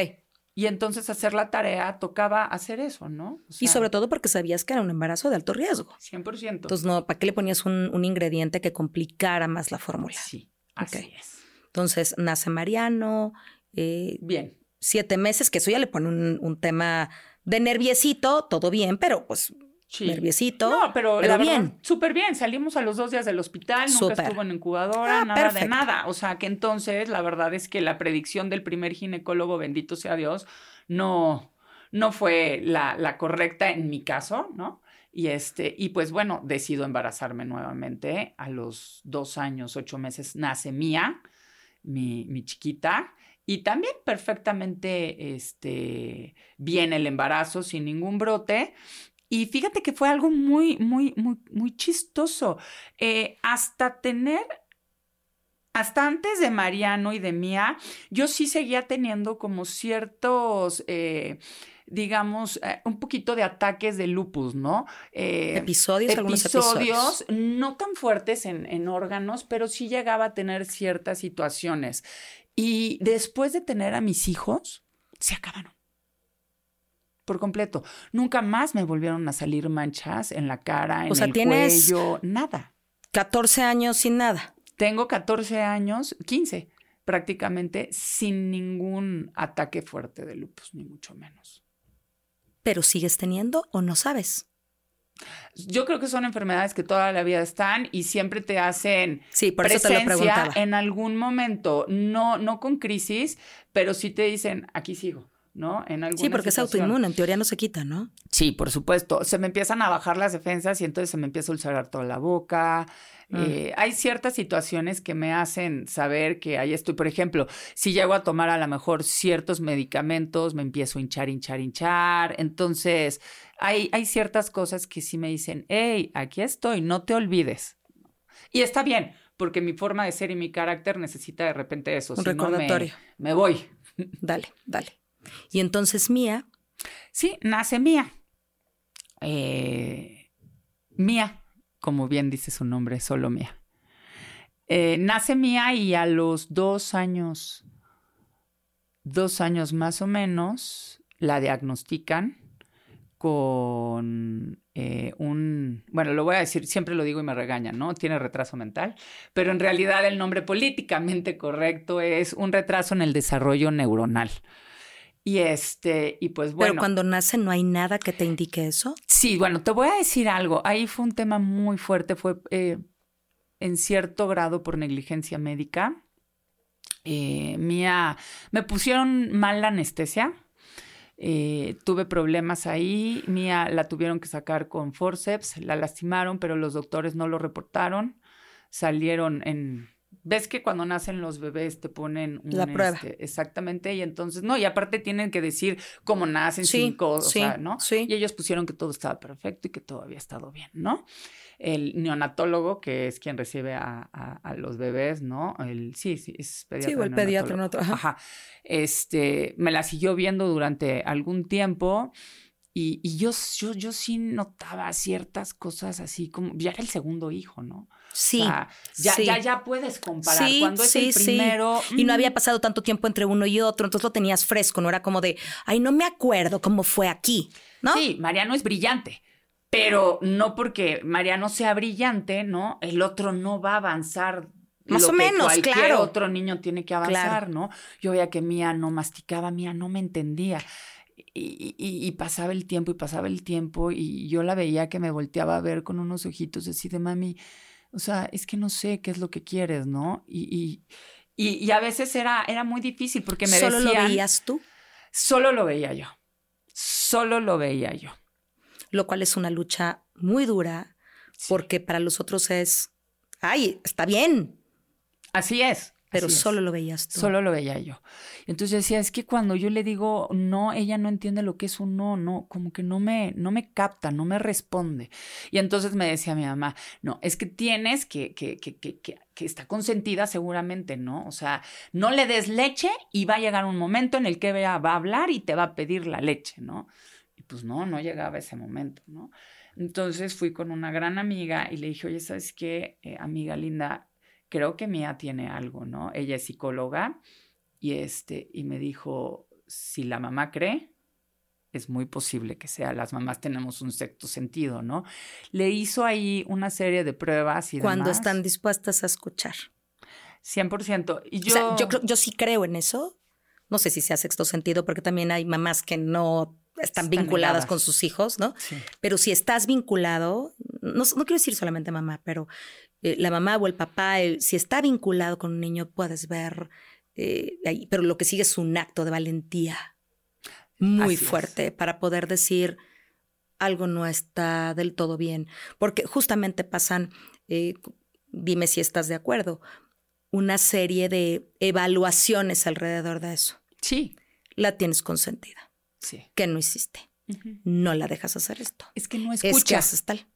Y entonces hacer la tarea tocaba hacer eso, ¿no? y sobre todo porque sabías que era un embarazo de alto riesgo. 100%. Entonces, no, ¿para qué le ponías un, ingrediente que complicara más la fórmula? Sí, así es. Entonces, nace Mariano. Eh, bien. Siete meses, que eso ya le pone un, un tema de nerviecito, todo bien, pero pues Sí. Nerviosito. No, pero, la bien. Súper bien. Salimos a los dos días del hospital, nunca estuvo en incubadora, ah, nada de nada. O sea que entonces la verdad es que la predicción del primer ginecólogo, bendito sea Dios, no, no fue la, la correcta en mi caso, ¿no? Y este, y pues bueno, decido embarazarme nuevamente. A los dos años, ocho meses, nace Mía, mi, mi chiquita. Y también perfectamente este, bien el embarazo, sin ningún brote. Y fíjate que fue algo muy, muy, muy, muy chistoso. Eh, hasta tener hasta antes de Mariano y de Mía, yo sí seguía teniendo como ciertos... Eh, digamos, eh, un poquito de ataques de lupus, ¿no? Eh, episodios, algunos episodios. No tan fuertes en, en órganos, pero sí llegaba a tener ciertas situaciones. Y después de tener a mis hijos, se acabaron por completo. Nunca más me volvieron a salir manchas en la cara, en o sea, el tienes cuello, nada. 14 años sin nada. Tengo 14 años, 15 prácticamente, sin ningún ataque fuerte de lupus, ni mucho menos. ¿Pero sigues teniendo o no sabes? Yo creo que son enfermedades que toda la vida están y siempre te hacen sí, por eso te lo en algún momento, no, no con crisis, pero sí te dicen, aquí sigo. ¿No? En sí, porque es autoinmune, en teoría no se quita, ¿no? Sí, por supuesto. Se me empiezan a bajar las defensas y entonces se me empieza a ulcerar toda la boca, Mm. Eh, hay ciertas situaciones que me hacen saber que ahí estoy. Por ejemplo, si llego a tomar a lo mejor ciertos medicamentos, me empiezo a hinchar, hinchar, hinchar. Entonces, hay, hay ciertas cosas que sí me dicen, hey, aquí estoy, no te olvides. Y está bien, porque mi forma de ser y mi carácter necesita de repente eso. Un recordatorio. me, voy. Dale, dale. Y entonces Mía. Sí, nace Mía. Eh, Mía como bien dice su nombre, solo Mía. Eh, nace Mía y a los dos años, dos años más o menos, la diagnostican con eh, un, bueno, lo voy a decir, siempre lo digo y me regañan, ¿no? Tiene retraso mental, pero en realidad el nombre políticamente correcto es un retraso en el desarrollo neuronal. Y este, y pues bueno. Pero cuando nace no hay nada que te indique eso. Sí, bueno, te voy a decir algo. Ahí fue un tema muy fuerte, fue eh, en cierto grado por negligencia médica. Eh, mía, me pusieron mal la anestesia. Eh, tuve problemas ahí. Mía la tuvieron que sacar con forceps, la lastimaron, pero los doctores no lo reportaron. Salieron en ves que cuando nacen los bebés te ponen la prueba. Este, exactamente, y entonces, no, y aparte tienen que decir cómo nacen, cinco, o sea, ¿no? Sí. Y ellos pusieron que todo estaba perfecto y que todo había estado bien, ¿no? El neonatólogo, que es quien recibe a, los bebés, ¿no? El, sí, sí, es pediatra. Sí, o el pediatra en otro. Ajá. Este, me la siguió viendo durante algún tiempo. Y, y yo, yo, yo sí notaba ciertas cosas así como, ya era el segundo hijo, ¿no? Sí. ya, ya, ya puedes comparar. Cuando es el primero. Y no había mm. pasado tanto tiempo entre uno y otro, entonces lo tenías fresco, no era como de, ay, no me acuerdo cómo fue aquí, ¿no? Sí, Mariano es brillante. Pero no porque Mariano sea brillante, ¿no? El otro no va a avanzar más o menos, cualquier claro. otro niño tiene que avanzar, ¿no? Yo veía que Mía no masticaba, Mía no me entendía. Y, y, pasaba el tiempo y pasaba el tiempo y yo la veía que me volteaba a ver con unos ojitos así de mami, o sea, es que no sé qué es lo que quieres, ¿no? Y, y, y, a veces era, era muy difícil porque me ¿Solo lo veías tú? Solo lo veía yo. Solo lo veía yo. Lo cual es una lucha muy dura porque para los otros es, ay, está bien. Así es. Pero solo lo veías tú. Solo lo veía yo. Entonces decía, es que cuando yo le digo no, ella no entiende lo que es un no, no, como que no me, no me capta, no me responde. Y entonces me decía mi mamá, no, es que tienes que, que, que, que, que está consentida seguramente, ¿no? O sea, no le des leche y va a llegar un momento en el que va a hablar y te va a pedir la leche, ¿no? Y pues no, no llegaba ese momento, ¿no? Entonces fui con una gran amiga y le dije, oye, ¿sabes qué, eh, amiga linda? Creo que Mía tiene algo, ¿no? Ella es psicóloga y, este, y me dijo, si la mamá cree, es muy posible que sea, las mamás tenemos un sexto sentido, ¿no? Le hizo ahí una serie de pruebas y Cuando están dispuestas a escuchar. 100%. Y yo... O sea, yo, yo sí creo en eso. No sé si sea sexto sentido, porque también hay mamás que no están, vinculadas con sus hijos, ¿no? Pero si estás vinculado, no, no, quiero decir solamente mamá, pero eh, la mamá o el papá, si está vinculado con un niño, puedes ver, eh, ahí, pero lo que sigue es un acto de valentía muy fuerte para poder decir algo no está del todo bien, porque justamente pasan, eh, dime si estás de acuerdo, una serie de evaluaciones alrededor de eso. Sí. La tienes consentida. Sí. Que no hiciste. No la dejas hacer esto. Es que no escuchas. Es que tal.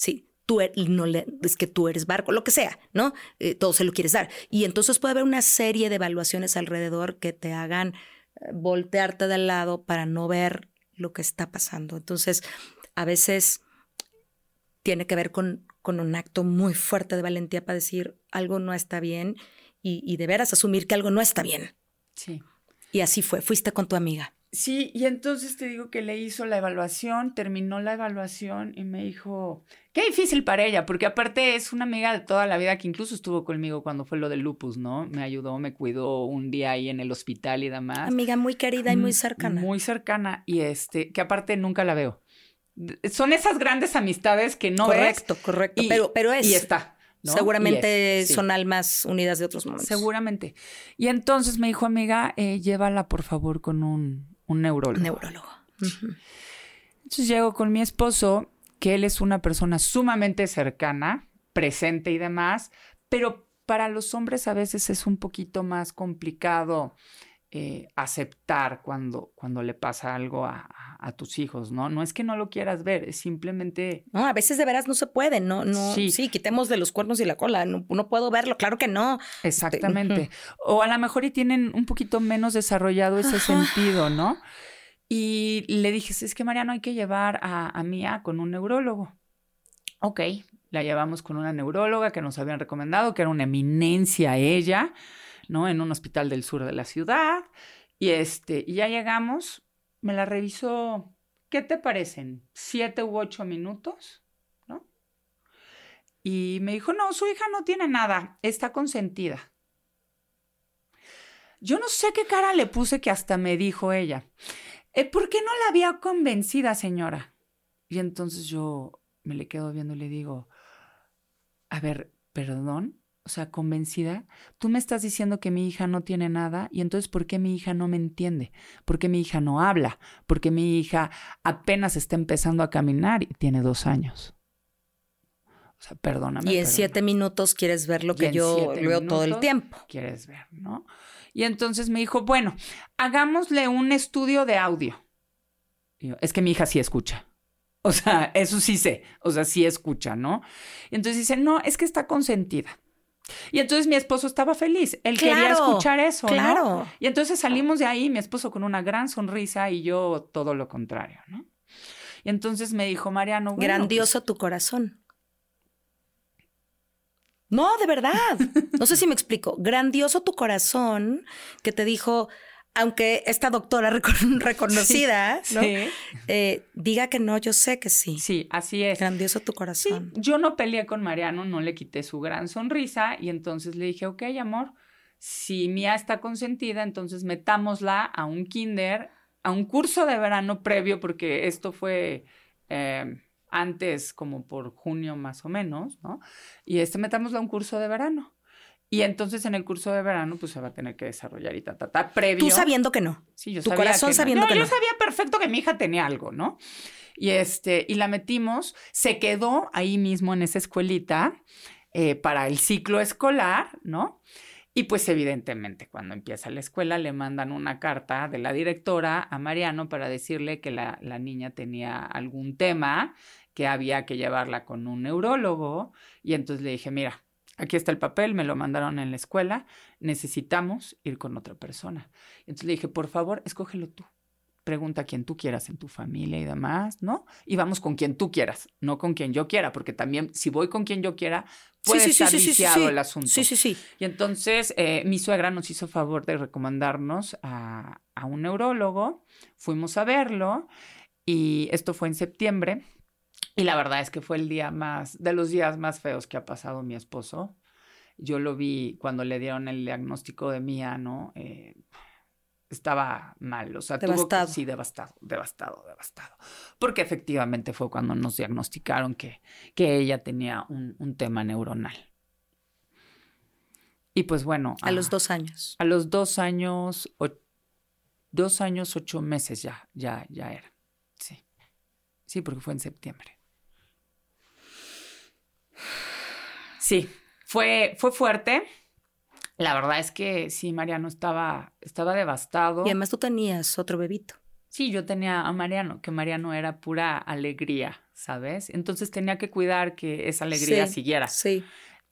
Sí, tú e, no le, es que tú eres barco, lo que sea, ¿no? Eh, todo se lo quieres dar. Y entonces puede haber una serie de evaluaciones alrededor que te hagan eh, voltearte de lado para no ver lo que está pasando. Entonces, a veces tiene que ver con, con un acto muy fuerte de valentía para decir algo no está bien y, y de veras asumir que algo no está bien. Sí. Y así fue, fuiste con tu amiga. Sí, y entonces te digo que le hizo la evaluación, terminó la evaluación y me dijo, qué difícil para ella, porque aparte es una amiga de toda la vida que incluso estuvo conmigo cuando fue lo del lupus, ¿no? Me ayudó, me cuidó un día ahí en el hospital y demás. Amiga muy querida y muy cercana. Muy cercana y este, que aparte nunca la veo. Son esas grandes amistades que no correcto, Correcto, pero, pero es. Y está. Seguramente son almas unidas de otros momentos. Seguramente. Y entonces me dijo, amiga, eh, llévala por favor con un, un neurólogo. Neurólogo. Entonces llego con mi esposo, que él es una persona sumamente cercana, presente y demás, pero para los hombres a veces es un poquito más complicado eh, aceptar cuando, cuando le pasa algo a, tus hijos, ¿no? No es que no lo quieras ver, es simplemente... No, a veces de veras no se puede, no, no, sí, sí quitemos de los cuernos y la cola, no, puedo verlo, claro que no. Exactamente. O a lo mejor y tienen un poquito menos desarrollado ese sentido, ¿no? Y le dije, es que Mariano hay que llevar a, a Mía con un neurólogo. Ok, la llevamos con una neuróloga que nos habían recomendado, que era una eminencia ella. ¿No? En un hospital del sur de la ciudad. Y este, y ya llegamos, me la revisó, ¿qué te parecen? ¿Siete u ocho minutos? ¿No? Y me dijo, no, su hija no tiene nada, está consentida. Yo no sé qué cara le puse que hasta me dijo ella, eh, ¿por qué no la había convencida, señora? Y entonces yo me le quedo viendo y le digo, a ver, perdón, o sea, convencida, tú me estás diciendo que mi hija no tiene nada y entonces ¿por qué mi hija no me entiende? ¿Por qué mi hija no habla? ¿Por qué mi hija apenas está empezando a caminar y tiene dos años? O sea, perdóname. Y en siete minutos quieres ver lo que yo veo todo el tiempo. Quieres ver, ¿no? Y entonces me dijo, bueno, hagámosle un estudio de audio. es que mi hija sí escucha. O sea, eso sí sé. O sea, sí escucha, ¿no? Y entonces dice, no, es que está consentida. Y entonces mi esposo estaba feliz. Él quería escuchar eso. Claro. Y entonces salimos de ahí, mi esposo con una gran sonrisa y yo todo lo contrario, ¿no? Y entonces me dijo, Mariano. Grandioso pues tu corazón. No, de verdad. No sé si me explico. Grandioso tu corazón que te dijo, aunque esta doctora reconocida, eh, diga que no, yo sé que sí. Sí, así es. Grandioso tu corazón. yo no peleé con Mariano, no le quité su gran sonrisa y entonces le dije, ok, amor, si Mía está consentida, entonces metámosla a un kinder, a un curso de verano previo, porque esto fue... Eh, antes, como por junio más o menos, ¿no? Y este metámosla a un curso de verano. Y entonces en el curso de verano, pues se va a tener que desarrollar y ta, ta, ta, previo. Tú sabiendo que no. Sí, yo tu sabía corazón sabiendo que no. Yo sabía perfecto que mi hija tenía algo, ¿no? Y este, y la metimos, se quedó ahí mismo en esa escuelita eh, para el ciclo escolar, ¿no? Y pues evidentemente cuando empieza la escuela le mandan una carta de la directora a Mariano para decirle que la, la niña tenía algún tema, que había que llevarla con un neurólogo. Y entonces le dije, mira, aquí está el papel, me lo mandaron en la escuela, necesitamos ir con otra persona. Entonces le dije, por favor, escógelo tú. Pregunta a quien tú quieras en tu familia y demás, ¿no? Y vamos con quien tú quieras, no con quien yo quiera, porque también si voy con quien yo quiera, puede estar viciado el asunto. Sí, sí, sí. Y entonces eh, mi suegra nos hizo favor de recomendarnos a, a un neurólogo, fuimos a verlo y esto fue en septiembre y la verdad es que fue el día más, de los días más feos que ha pasado mi esposo. Yo lo vi cuando le dieron el diagnóstico de Mía, ¿no? Eh, estaba mal, o sea, devastado. sí, devastado, devastado, devastado. Porque efectivamente fue cuando nos diagnosticaron que, que ella tenía un, un tema neuronal. Y pues bueno. A, los dos años. A los dos años, dos años, ocho meses ya, ya, ya era. Sí. Sí, porque fue en septiembre. Sí, fue, fue fuerte. La verdad es que sí, Mariano estaba, estaba devastado. Y además tú tenías otro bebito. Sí, yo tenía a Mariano, que Mariano era pura alegría, ¿sabes? Entonces tenía que cuidar que esa alegría siguiera. Sí,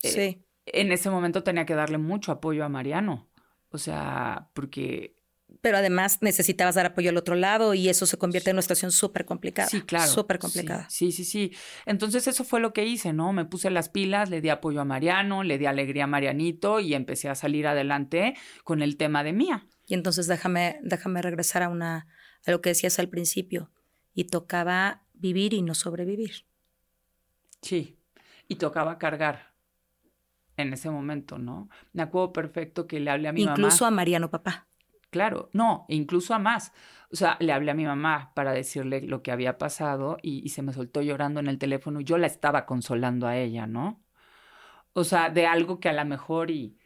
eh, sí. En ese momento tenía que darle mucho apoyo a Mariano. O sea, porque pero además necesitabas dar apoyo al otro lado y eso se convierte en una situación súper complicada. Sí, claro. Súper complicada. Sí, sí, sí, Entonces eso fue lo que hice, ¿no? Me puse las pilas, le di apoyo a Mariano, le di alegría a Marianito y empecé a salir adelante con el tema de Mía. Y entonces déjame, déjame regresar a, una, a lo que decías al principio. Y tocaba vivir y no sobrevivir. Sí, y tocaba cargar en ese momento, ¿no? Me acuerdo perfecto que le hablé a mi mamá. Incluso a Mariano papá. Claro, no, incluso a más. O sea, le hablé a mi mamá para decirle lo que había pasado y, se me soltó llorando en el teléfono. Yo la estaba consolando a ella, ¿no? O sea, de algo que a lo mejor y...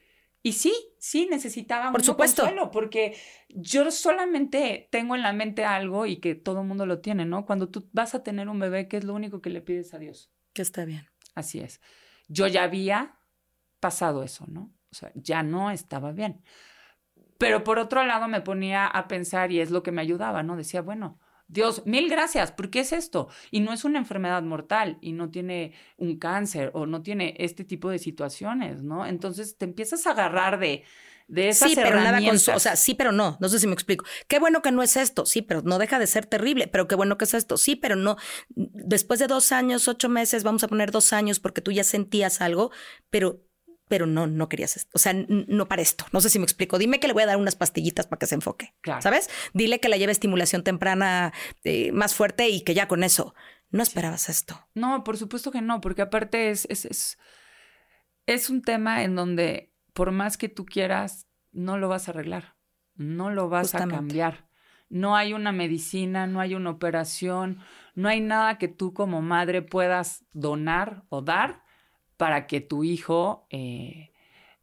Y sí, sí, necesitaba Por supuesto. consuelo, porque yo solamente tengo en la mente algo y que todo el mundo lo tiene, ¿no? Cuando tú vas a tener un bebé, ¿qué es lo único que le pides a Dios? Que esté bien. Así es. Yo ya había pasado eso, ¿no? O sea, ya no estaba bien. Pero por otro lado me ponía a pensar y es lo que me ayudaba, ¿no? Decía, bueno, Dios, mil gracias, ¿por qué es esto? Y no es una enfermedad mortal y no tiene un cáncer o no tiene este tipo de situaciones, ¿no? Entonces te empiezas a agarrar de, de esas sí, pero nada con o sea, sí, pero no, no sé si me explico. Qué bueno que no es esto, sí, pero no deja de ser terrible, pero qué bueno que es esto, sí, pero no. Después de dos años, ocho meses, vamos a poner dos años porque tú ya sentías algo, pero pero no, no querías esto. O sea, no para esto. No sé si me explico. Dime que le voy a dar unas pastillitas para que se enfoque. ¿Sabes? Dile que la lleve estimulación temprana eh, más fuerte y que ya con eso. No esperabas esto. No, por supuesto que no, porque aparte es, es, es, un tema en donde por más que tú quieras, no lo vas a arreglar. No lo vas a cambiar. No hay una medicina, no hay una operación, no hay nada que tú como madre puedas donar o dar para que tu hijo eh,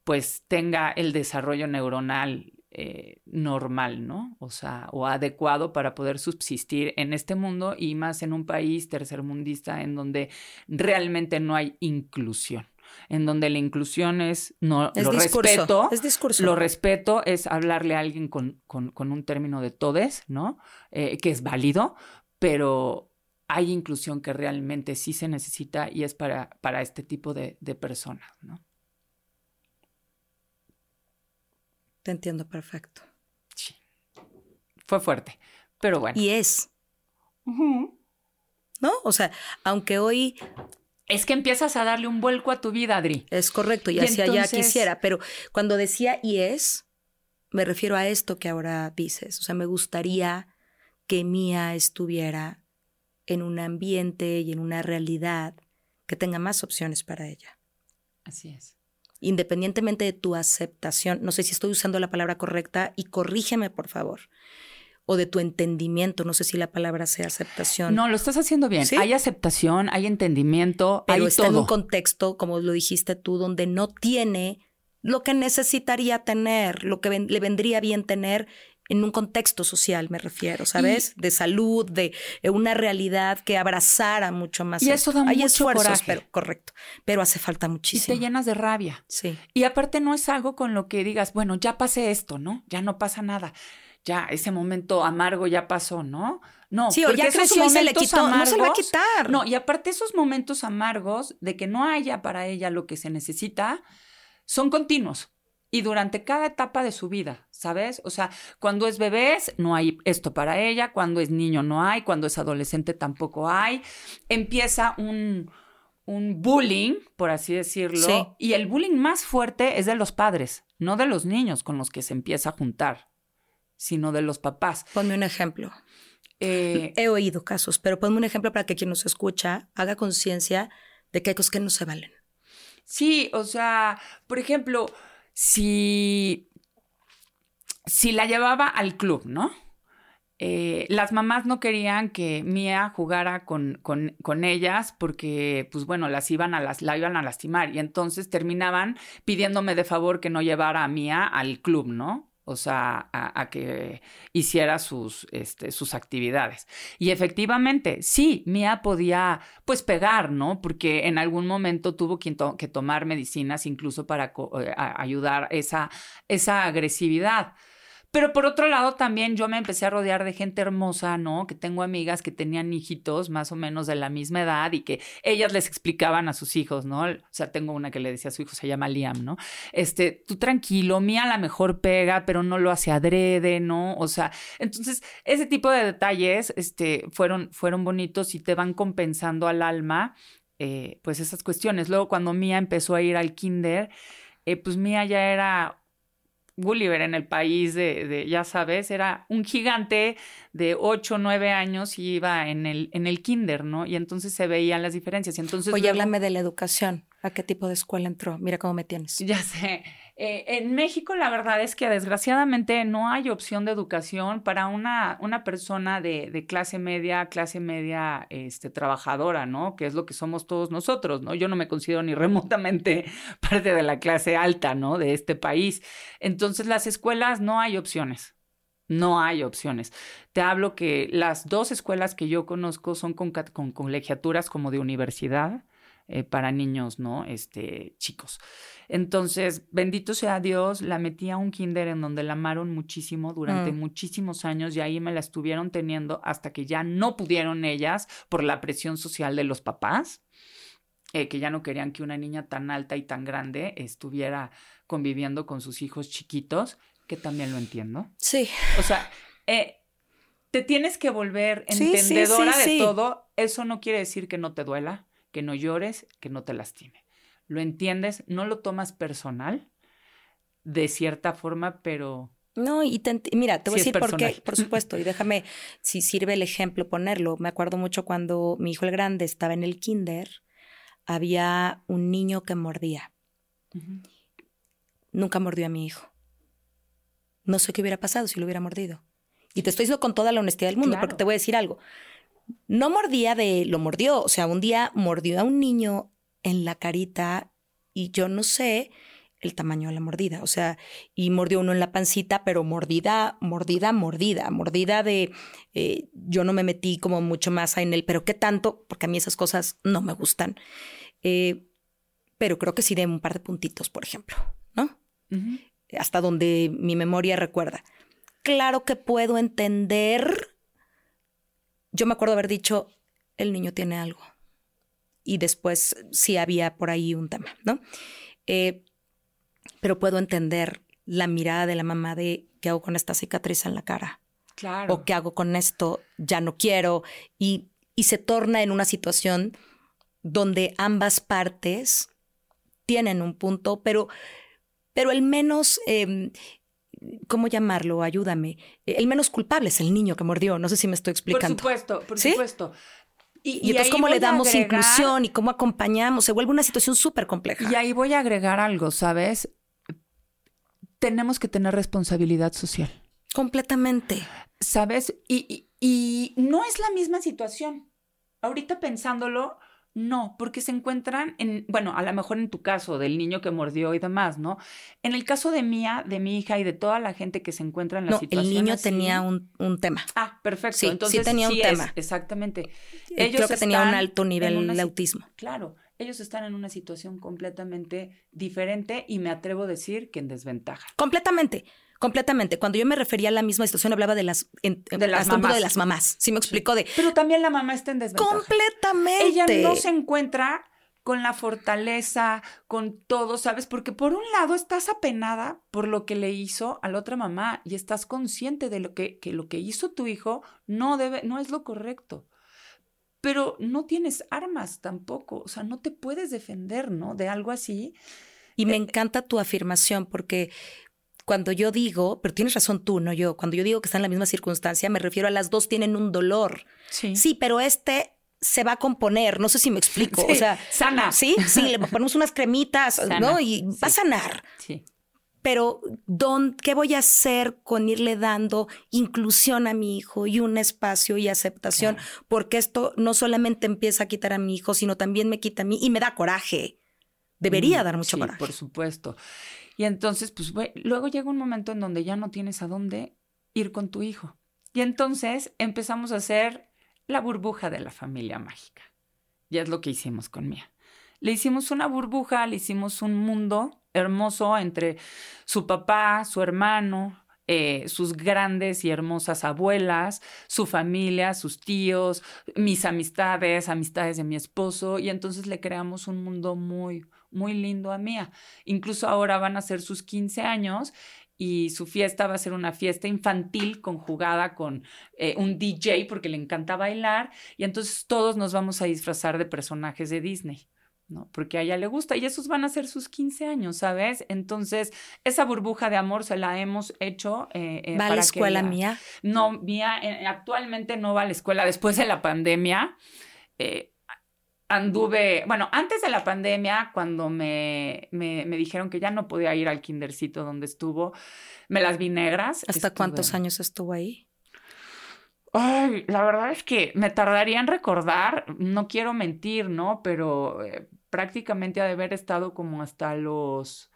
pues tenga el desarrollo neuronal eh, normal, ¿no? O sea, o adecuado para poder subsistir en este mundo y más en un país tercermundista en donde realmente no hay inclusión en donde la inclusión es no lo respeto es discurso lo respeto es hablarle a alguien con, con, un término de todes no eh, que es válido pero hay inclusión que realmente sí se necesita y es para, para este tipo de, personas, ¿no? Te entiendo perfecto. Sí. Fue fuerte, pero bueno. Y es. ¿No? O sea, aunque hoy es que empiezas a darle un vuelco a tu vida, Adri. Es correcto, y, hacia allá quisiera, pero cuando decía y es, me refiero a esto que ahora dices. O sea, me gustaría que Mía estuviera en un ambiente y en una realidad que tenga más opciones para ella. Así es. Independientemente de tu aceptación, no sé si estoy usando la palabra correcta y corrígeme por favor, o de tu entendimiento, no sé si la palabra sea aceptación. No, lo estás haciendo bien. Hay aceptación, hay entendimiento, Pero hay está en un contexto, como lo dijiste tú, donde no tiene lo que necesitaría tener, lo que le vendría bien tener en un contexto social, me refiero, ¿sabes? de salud, de eh, una realidad que abrazara mucho más. Y eso da Hay mucho esfuerzos, coraje. pero correcto, pero hace falta muchísimo. Y te llenas de rabia. Sí. Y aparte no es algo con lo que digas, bueno, ya pasé esto, ¿no? Ya no pasa nada. Ya ese momento amargo ya pasó, ¿no? No, sí, o ya creció y se le quitó, no se le va a quitar. No, y aparte esos momentos amargos de que no haya para ella lo que se necesita, son continuos y durante cada etapa de su vida, ¿sabes? O sea, cuando es bebés no hay esto para ella, cuando es niño no hay, cuando es adolescente tampoco hay. Empieza un, un bullying, por así decirlo, y el bullying más fuerte es de los padres, no de los niños con los que se empieza a juntar, sino de los papás. Ponme un ejemplo. Eh, He oído casos, pero ponme un ejemplo para que quien nos escucha haga conciencia de que hay cosas que no se valen. Sí, o sea, por ejemplo, si, si la llevaba al club, ¿no? Eh, las mamás no querían que Mía jugara con, con, ellas porque, pues bueno, las iban a las, la iban a lastimar y entonces terminaban pidiéndome de favor que no llevara a Mía al club, ¿no? O sea, a, que hiciera sus, este, sus actividades. Y efectivamente, sí, Mía podía, pues, pegar, ¿no? Porque en algún momento tuvo que, que tomar medicinas incluso para eh, ayudar esa, esa agresividad. Pero por otro lado, también yo me empecé a rodear de gente hermosa, ¿no? Que tengo amigas que tenían hijitos más o menos de la misma edad y que ellas les explicaban a sus hijos, ¿no? O sea, tengo una que le decía a su hijo, se llama Liam, ¿no? Este, tú tranquilo, mía la mejor pega, pero no lo hace adrede, ¿no? O sea, entonces, ese tipo de detalles, este, fueron, fueron bonitos y te van compensando al alma, eh, pues esas cuestiones. Luego, cuando Mía empezó a ir al kinder, eh, pues Mía ya era Gulliver en el país de, ya sabes, era un gigante de 8 o 9 años y iba en el, en el kinder, ¿no? Y entonces se veían las diferencias. Y entonces Oye, háblame de la educación. ¿A qué tipo de escuela entró? Mira cómo me tienes. Ya sé. Eh, en México la verdad es que desgraciadamente no hay opción de educación para una, una persona de, clase media, clase media este, trabajadora, ¿no? Que es lo que somos todos nosotros, ¿no? Yo no me considero ni remotamente parte de la clase alta, ¿no? De este país. Entonces las escuelas no hay opciones. No hay opciones. Te hablo que las dos escuelas que yo conozco son con, con colegiaturas como de universidad eh, para niños, ¿no? Este, chicos. Entonces, bendito sea Dios, la metí a un kinder en donde la amaron muchísimo durante mm. muchísimos años y ahí me la estuvieron teniendo hasta que ya no pudieron ellas por la presión social de los papás. Eh, que ya no querían que una niña tan alta y tan grande estuviera conviviendo con sus hijos chiquitos, que también lo entiendo. Sí. O sea, eh, te tienes que volver entendedora de todo. Eso no quiere decir que no te duela que no llores, que no te lastime. Lo entiendes, no lo tomas personal, de cierta forma, pero... No, y mira, te voy a decir por qué, por supuesto, y déjame, si sirve el ejemplo, ponerlo. Me acuerdo mucho cuando mi hijo el grande estaba en el kinder, había un niño que mordía. Nunca mordió a mi hijo. No sé qué hubiera pasado si lo hubiera mordido. Y te estoy diciendo con toda la honestidad del mundo, porque te voy a decir algo no mordía de, lo mordió, o sea, un día mordió a un niño en la carita y yo no sé el tamaño de la mordida, o sea, y mordió uno en la pancita, pero mordida, mordida, mordida, mordida de, eh, yo no me metí como mucho más en él, pero qué tanto, porque a mí esas cosas no me gustan, eh, pero creo que sí de un par de puntitos, por ejemplo, ¿no? Hasta donde mi memoria recuerda. Claro que puedo entender yo me acuerdo haber dicho, el niño tiene algo. Y después sí había por ahí un tema, ¿no? Eh, pero puedo entender la mirada de la mamá de qué hago con esta cicatriz en la cara. Claro. O qué hago con esto, ya no quiero. Y, y se torna en una situación donde ambas partes tienen un punto, pero, pero el menos em, ¿cómo llamarlo? Ayúdame. El menos culpable es el niño que mordió. No sé si me estoy explicando. Por supuesto, por supuesto. Y, entonces, ¿cómo le damos inclusión y cómo acompañamos? Se vuelve una situación súper compleja. Y ahí voy a agregar algo, ¿sabes? Tenemos que tener responsabilidad social. Completamente. ¿Sabes? Y, y no es la misma situación. Ahorita pensándolo, no, porque se encuentran en, bueno, a lo mejor en tu caso del niño que mordió y demás, ¿no? En el caso de mía, de mi hija y de toda la gente que se encuentra en la no, situación. El niño tenía un, tema. Ah, perfecto. Sí, Entonces, sí tenía un tema. exactamente. Ellos Creo que tenía un alto nivel de autismo. Claro, ellos están en una situación completamente diferente y me atrevo a decir que en desventaja. Completamente. Completamente. Cuando yo me refería a la misma situación, hablaba de las, de las mamás. De las mamás. Sí me explicó de. Pero también la mamá está en desventaja. Completamente. Ella no se encuentra con la fortaleza, con todo, ¿sabes? Porque por un lado estás apenada por lo que le hizo a la otra mamá y estás consciente de lo que, que lo que hizo tu hijo no debe, no es lo correcto. Pero no tienes armas tampoco, o sea, no te puedes defender, ¿no? De algo así. Y me eh, encanta tu afirmación porque cuando yo digo, pero tienes razón tú, no yo, cuando yo digo que están en la misma circunstancia, me refiero a las dos tienen un dolor. Sí. Sí, pero este se va a componer, no sé si me explico, o sea, sana. Sí, sí, le ponemos unas cremitas, ¿no? Y va a sanar. Sí. Pero don, ¿qué voy a hacer con irle dando inclusión a mi hijo y un espacio y aceptación? Porque esto no solamente empieza a quitar a mi hijo, sino también me quita a mí y me da coraje. Debería mm, dar mucho sí, coraje. Por supuesto. Y entonces, pues luego llega un momento en donde ya no tienes a dónde ir con tu hijo. Y entonces empezamos a hacer la burbuja de la familia mágica. Y es lo que hicimos con Mía. Le hicimos una burbuja, le hicimos un mundo hermoso entre su papá, su hermano, eh, sus grandes y hermosas abuelas, su familia, sus tíos, mis amistades, amistades de mi esposo, y entonces le creamos un mundo muy, muy lindo a Mía. Incluso ahora van a ser sus 15 años y su fiesta va a ser una fiesta infantil conjugada con eh, un DJ porque le encanta bailar y entonces todos nos vamos a disfrazar de personajes de Disney. ¿no? Porque a ella le gusta y esos van a ser sus 15 años, ¿sabes? Entonces, esa burbuja de amor se la hemos hecho. Eh, eh ¿Va a la escuela mía? No, mía eh, actualmente no va a la escuela después de la pandemia. Eh, anduve, bueno, antes de la pandemia, cuando me, me, dijeron que ya no podía ir al kindercito donde estuvo, me las vi negras. ¿Hasta cuántos años estuvo ahí? Ay, la verdad es que me tardaría en recordar, no quiero mentir, ¿no? Pero eh, prácticamente ha de haber estado como hasta los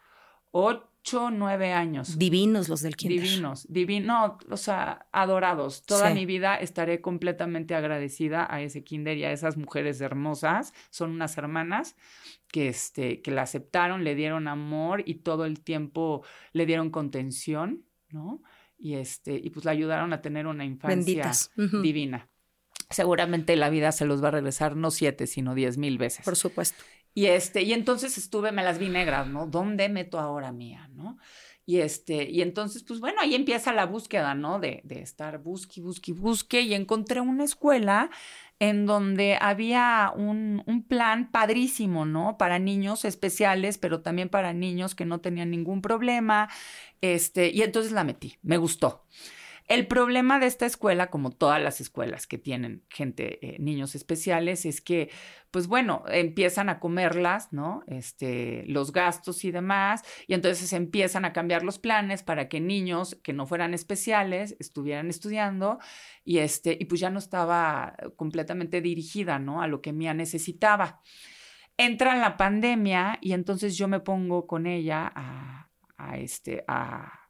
ocho ocho, nueve años. Divinos los del kinder. Divinos, divinos, o sea, adorados. Toda mi vida estaré completamente agradecida a ese kinder y a esas mujeres hermosas. Son unas hermanas que, este, que la aceptaron, le dieron amor y todo el tiempo le dieron contención, ¿no? Y, este, y pues la ayudaron a tener una infancia divina. Seguramente la vida se los va a regresar no siete, sino diez mil veces. Por supuesto. Y este, y entonces estuve, me las vi negras, ¿no? ¿Dónde meto ahora mía, no? Y este, y entonces, pues bueno, ahí empieza la búsqueda, ¿no? De, de estar busque, busque, busque, y encontré una escuela en donde había un, un, plan padrísimo, ¿no? Para niños especiales, pero también para niños que no tenían ningún problema. Este, y entonces la metí, me gustó. El problema de esta escuela, como todas las escuelas que tienen gente, eh, niños especiales, es que, pues bueno, empiezan a comerlas, ¿no? Este, los gastos y demás, y entonces empiezan a cambiar los planes para que niños que no fueran especiales estuvieran estudiando y este, y pues ya no estaba completamente dirigida, ¿no? A lo que Mía necesitaba. Entra la pandemia y entonces yo me pongo con ella a, a este, a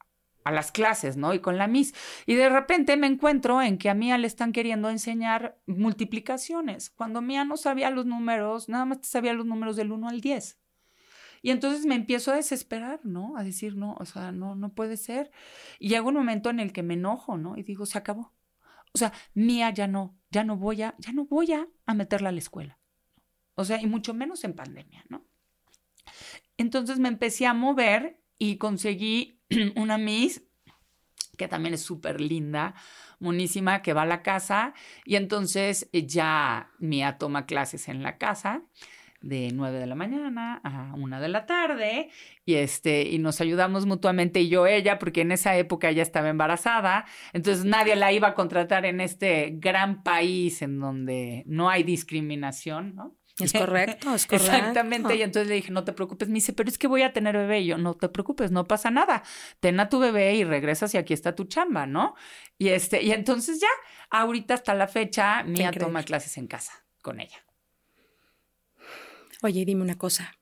a las clases, ¿no? Y con la Miss. Y de repente me encuentro en que a Mía le están queriendo enseñar multiplicaciones, cuando Mía no sabía los números, nada más sabía los números del 1 al 10. Y entonces me empiezo a desesperar, ¿no? A decir, no, o sea, no, no puede ser. Y llega un momento en el que me enojo, ¿no? Y digo, se acabó. O sea, Mía ya no, ya no voy a, ya no voy a, a meterla a la escuela. O sea, y mucho menos en pandemia, ¿no? Entonces me empecé a mover y conseguí una Miss que también es súper linda, monísima, que va a la casa y entonces eh, ya Mía toma clases en la casa de 9 de la mañana a 1 de la tarde y este y nos ayudamos mutuamente y yo ella porque en esa época ella estaba embarazada, entonces nadie la iba a contratar en este gran país en donde no hay discriminación, ¿no? Es correcto, es correcto. Exactamente. Y entonces le dije, no te preocupes. Me dice, pero es que voy a tener bebé. Y yo, no te preocupes, no pasa nada. Ten a tu bebé y regresas y aquí está tu chamba, ¿no? Y este, y entonces ya, ahorita hasta la fecha, Mía toma clases en casa con ella. Oye, dime una cosa.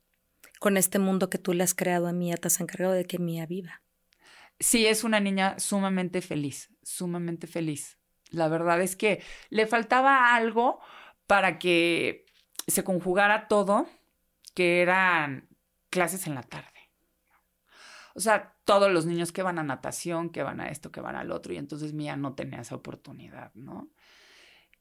Con este mundo que tú le has creado a Mía, te has encargado de que Mía viva. Sí, es una niña sumamente feliz, sumamente feliz. La verdad es que le faltaba algo para que se conjugara todo, que eran clases en la tarde. O sea, todos los niños que van a natación, que van a esto, que van al otro, y entonces Mía no tenía esa oportunidad, ¿no?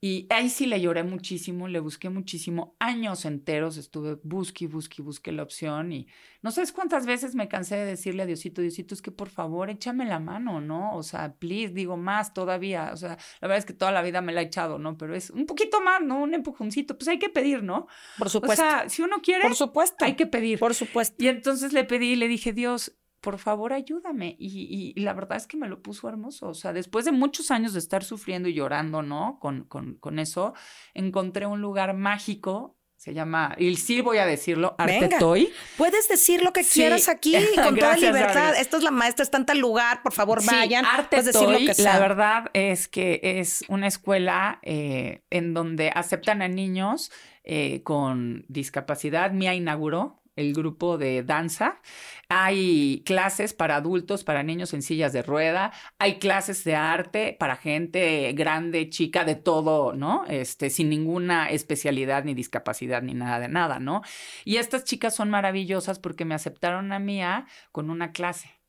Y ahí sí le lloré muchísimo, le busqué muchísimo, años enteros estuve busque, busque, busque la opción y no sabes cuántas veces me cansé de decirle a Diosito, Diosito, es que por favor échame la mano, ¿no? O sea, please, digo más todavía, o sea, la verdad es que toda la vida me la he echado, ¿no? Pero es un poquito más, ¿no? Un empujoncito, pues hay que pedir, ¿no? Por supuesto. O sea, si uno quiere, por supuesto. hay que pedir. Por supuesto. Y entonces le pedí le dije, Dios, por favor ayúdame. Y, la verdad es que me lo puso hermoso. O sea, después de muchos años de estar sufriendo y llorando, ¿no? Con, con, con eso, encontré un lugar mágico. Se llama, y sí voy a decirlo, Arte Toy. Puedes decir lo que quieras aquí con toda libertad. Esto es la maestra, está en tal lugar, por favor, vayan. Arte Toy, la verdad es que es una escuela eh, en donde aceptan a niños eh, con discapacidad. Mía inauguró el grupo de danza. Hay clases para adultos, para niños en sillas de rueda. Hay clases de arte para gente grande, chica, de todo, ¿no? Este, sin ninguna especialidad ni discapacidad ni nada de nada, ¿no? Y estas chicas son maravillosas porque me aceptaron a Mía con una clase.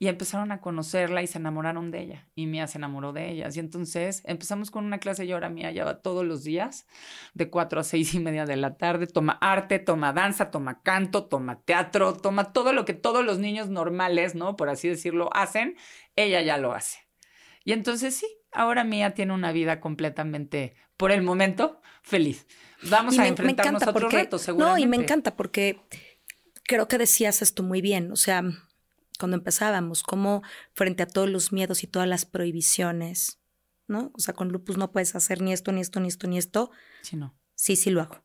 Y empezaron a conocerla y se enamoraron de ella. Y Mía se enamoró de ellas. Y entonces empezamos con una clase y ahora Mía ya va todos los días, de 4 a seis y media de la tarde. Toma arte, toma danza, toma canto, toma teatro, toma todo lo que todos los niños normales, ¿no? Por así decirlo, hacen. Ella ya lo hace. Y entonces sí, ahora Mía tiene una vida completamente, por el momento, feliz. Vamos a enfrentarnos a otros retos, seguramente. No, y me encanta porque creo que decías esto muy bien. O sea, cuando empezábamos, como frente a todos los miedos y todas las prohibiciones, ¿no? O sea, con lupus no puedes hacer ni esto, ni esto, ni esto, ni esto. Sí, no. Sí, sí lo hago.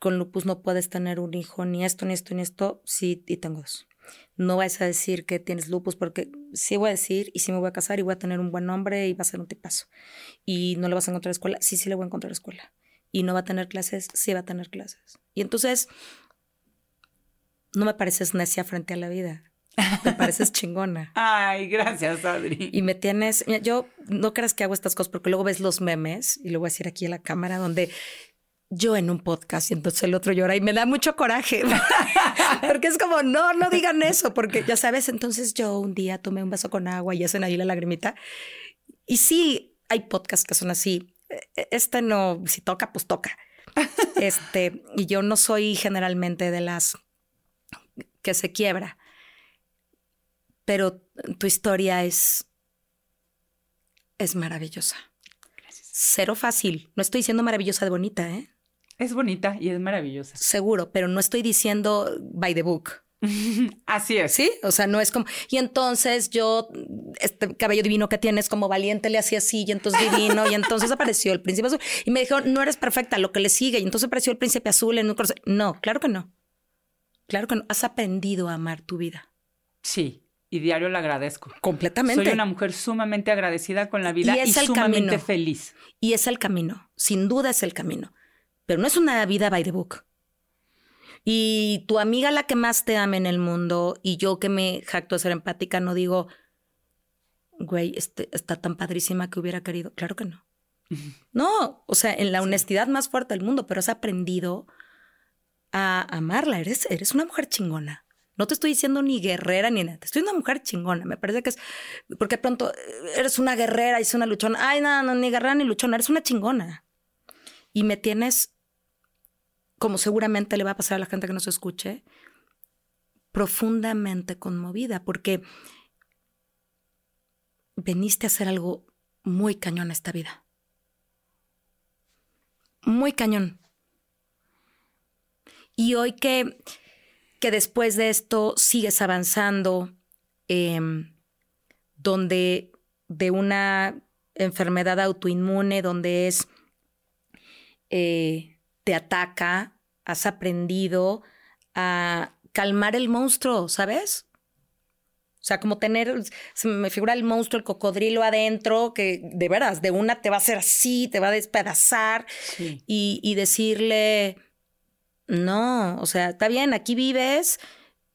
Con lupus no puedes tener un hijo, ni esto, ni esto, ni esto. Sí, y tengo dos. No vas a decir que tienes lupus, porque sí voy a decir, y sí me voy a casar, y voy a tener un buen hombre, y va a ser un tipazo. Y no le vas a encontrar escuela, sí, sí le voy a encontrar escuela. Y no va a tener clases, sí va a tener clases. Y entonces, no me pareces necia frente a la vida me pareces chingona. Ay, gracias, Adri. Y me tienes, yo no creas que hago estas cosas porque luego ves los memes y lo voy a decir aquí en la cámara donde yo en un podcast y entonces el otro llora y me da mucho coraje. porque es como, no, no digan eso, porque ya sabes, entonces yo un día tomé un vaso con agua y hacen ahí la lagrimita. Y sí, hay podcasts que son así. E, este no, si toca, pues toca. Este, y yo no soy generalmente de las que se quiebra pero tu historia es, es maravillosa. Gracias. Cero fácil. No estoy diciendo maravillosa de bonita, ¿eh? Es bonita y es maravillosa. Seguro, pero no estoy diciendo by the book. Así es. Sí, o sea, no es como. Y entonces yo, este cabello divino que tienes, como valiente, le hacía así, y entonces divino, y entonces apareció el príncipe azul. Y me dijo, no eres perfecta, lo que le sigue. Y entonces apareció el príncipe azul en un No, claro que no. Claro que no. Has aprendido a amar tu vida. Sí y diario le agradezco. Completamente. Soy una mujer sumamente agradecida con la vida y, es el sumamente feliz. Y es el camino, sin duda es el camino. Pero no es una vida by the book. Y tu amiga la que más te ama en el mundo y yo que me jacto de ser empática no digo, güey, este, está tan padrísima que hubiera querido. Claro que no. No, o sea, en la honestidad más fuerte del mundo, pero has aprendido a amarla. Eres, eres una mujer chingona. No te estoy diciendo ni guerrera ni nada, te estoy una mujer chingona. Me parece que es porque pronto eh, eres una guerrera y es una luchona. Ay, no, no, ni guerrera ni luchona, eres una chingona. Y me tienes, como seguramente le va a pasar a la gente que nos escuche, profundamente conmovida porque veniste a hacer algo muy cañón esta vida. Muy cañón. Y hoy que que después de esto sigues avanzando, em, donde de una enfermedad autoinmune, donde es, eh, te ataca, has aprendido a calmar el monstruo, ¿sabes? O sea, como tener, se me figura el monstruo, el cocodrilo adentro, que de veras, de una te va a hacer así, te va a despedazar y, y, decirle, no, o sea, está bien, aquí vives,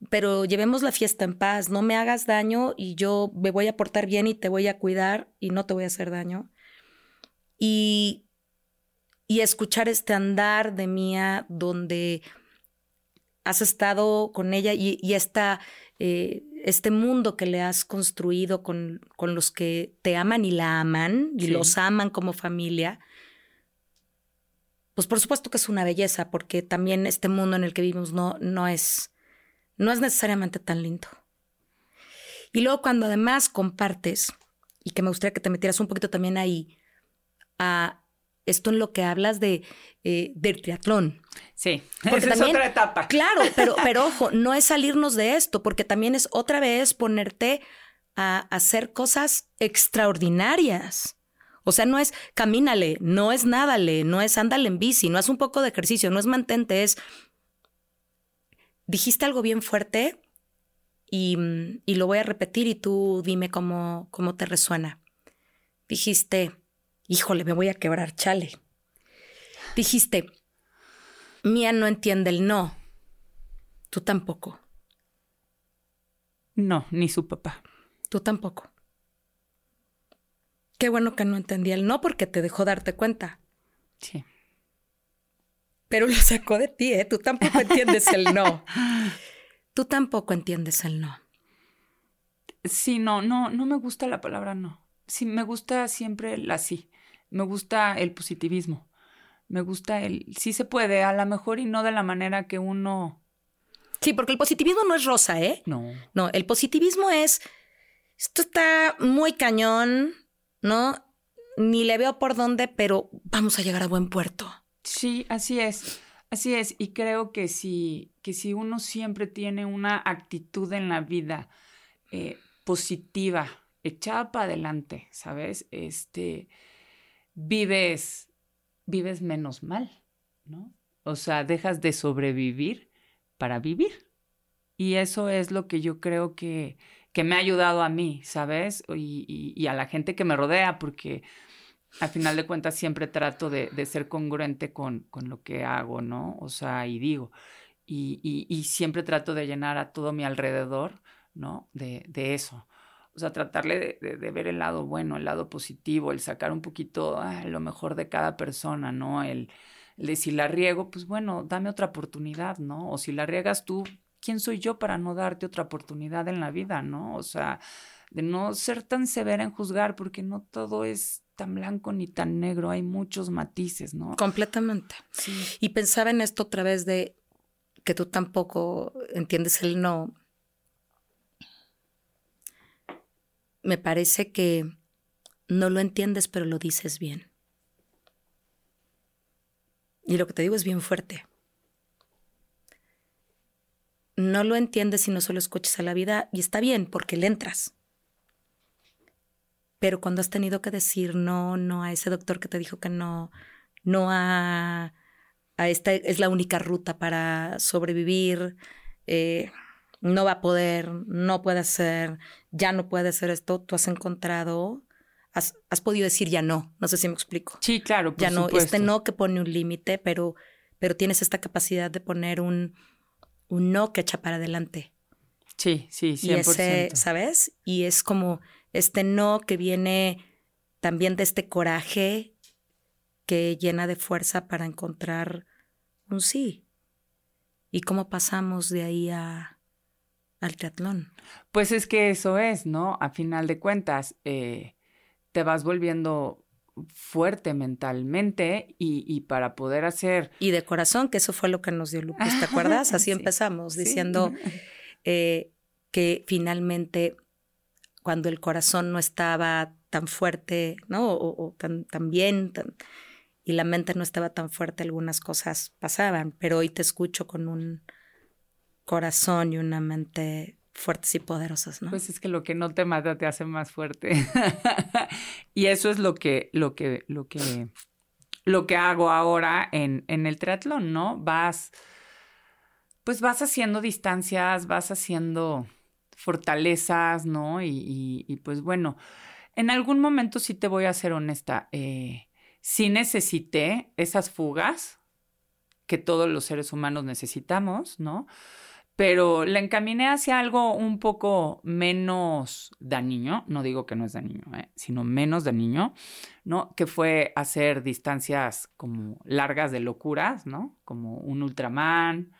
pero llevemos la fiesta en paz, no me hagas daño y yo me voy a portar bien y te voy a cuidar y no te voy a hacer daño. Y, y escuchar este andar de mía donde has estado con ella y, y esta, eh, este mundo que le has construido con, con, los que te aman y la aman y los aman como familia pues por supuesto que es una belleza, porque también este mundo en el que vivimos no, no, es, no es necesariamente tan lindo. Y luego cuando además compartes, y que me gustaría que te metieras un poquito también ahí, a esto en lo que hablas de, eh, del triatlón. Sí, porque es otra etapa. Claro, pero, pero ojo, no es salirnos de esto, porque también es otra vez ponerte a hacer cosas extraordinarias. O sea, no es camínale, no es nádale, no es ándale en bici, no es un poco de ejercicio, no es mantente, es... Dijiste algo bien fuerte y, y lo voy a repetir y tú dime cómo, cómo te resuena. Dijiste, híjole, me voy a quebrar, chale. Dijiste, Mía no entiende el no. Tú tampoco. No, ni su papá. Tú tampoco. Qué bueno que no entendía el no porque te dejó darte cuenta. Sí. Pero lo sacó de ti, ¿eh? Tú tampoco entiendes el no. Tú tampoco entiendes el no. Sí, no, no, no me gusta la palabra no. Sí, me gusta siempre la sí. Me gusta el positivismo. Me gusta el sí se puede, a lo mejor y no de la manera que uno. Sí, porque el positivismo no es rosa, ¿eh? No. No, el positivismo es. Esto está muy cañón, ¿no? Ni le veo por dónde, pero vamos a llegar a buen puerto. Sí, así es. Así es. Y creo que si, que si uno siempre tiene una actitud en la vida eh, positiva, echada para adelante, ¿sabes? Este, vives, vives menos mal, ¿no? O sea, dejas de sobrevivir para vivir. Y eso es lo que yo creo que, que me ha ayudado a mí, ¿sabes? Y, y, a la gente que me rodea, porque al final de cuentas siempre trato de, de ser congruente con, con, lo que hago, ¿no? O sea, y digo, y, y, siempre trato de llenar a todo mi alrededor ¿no? De, de eso. O sea, tratarle de, de, ver el lado bueno, el lado positivo, el sacar un poquito ah, lo mejor de cada persona, ¿no? El, el de si la riego, pues bueno, dame otra oportunidad, ¿no? O si la riegas tú, ¿quién soy yo para no darte otra oportunidad en la vida, ¿no? O sea, de no ser tan severa en juzgar, porque no todo es tan blanco ni tan negro, hay muchos matices, ¿no? Completamente. Sí. Y pensaba en esto otra vez de que tú tampoco entiendes el no, me parece que no lo entiendes, pero lo dices bien. Y lo que te digo es bien fuerte. No lo entiendes si no solo escuchas a la vida y está bien porque le entras. Pero cuando has tenido que decir no, no a ese doctor que te dijo que no, no a, a esta es la única ruta para sobrevivir, eh, no va a poder, no puede hacer, ya no puede hacer esto, tú has encontrado, has, has podido decir ya no, no sé si me explico. Sí, claro. Por ya no, este no que pone un límite, pero, pero tienes esta capacidad de poner un, un no que echa para adelante. Sí, sí, 100%. Y ese, ¿sabes? Y es como este no que viene también de este coraje que llena de fuerza para encontrar un sí. ¿Y cómo pasamos de ahí a, al triatlón? Pues es que eso es, ¿no? A final de cuentas, eh, te vas volviendo fuerte mentalmente y, para poder hacer... Y de corazón, que eso fue lo que nos dio Lupus, ¿te acuerdas? Así empezamos, diciendo eh, que finalmente cuando el corazón no estaba tan fuerte, ¿no? O, tan, tan, bien, y la mente no estaba tan fuerte, algunas cosas pasaban, pero hoy te escucho con un corazón y una mente fuertes y poderosas, ¿no? Pues es que lo que no te mata te hace más fuerte. y eso es lo que, lo que, lo que, lo que hago ahora en, en el triatlón, ¿no? Vas, pues vas haciendo distancias, vas haciendo fortalezas, ¿no? Y, y, pues bueno, en algún momento sí te voy a ser honesta, eh, sí necesité esas fugas que todos los seres humanos necesitamos, ¿no? Pero la encaminé hacia algo un poco menos dañino, no digo que no es dañino, ¿eh? sino menos dañino, ¿no? Que fue hacer distancias como largas de locuras, ¿no? Como un Ultraman.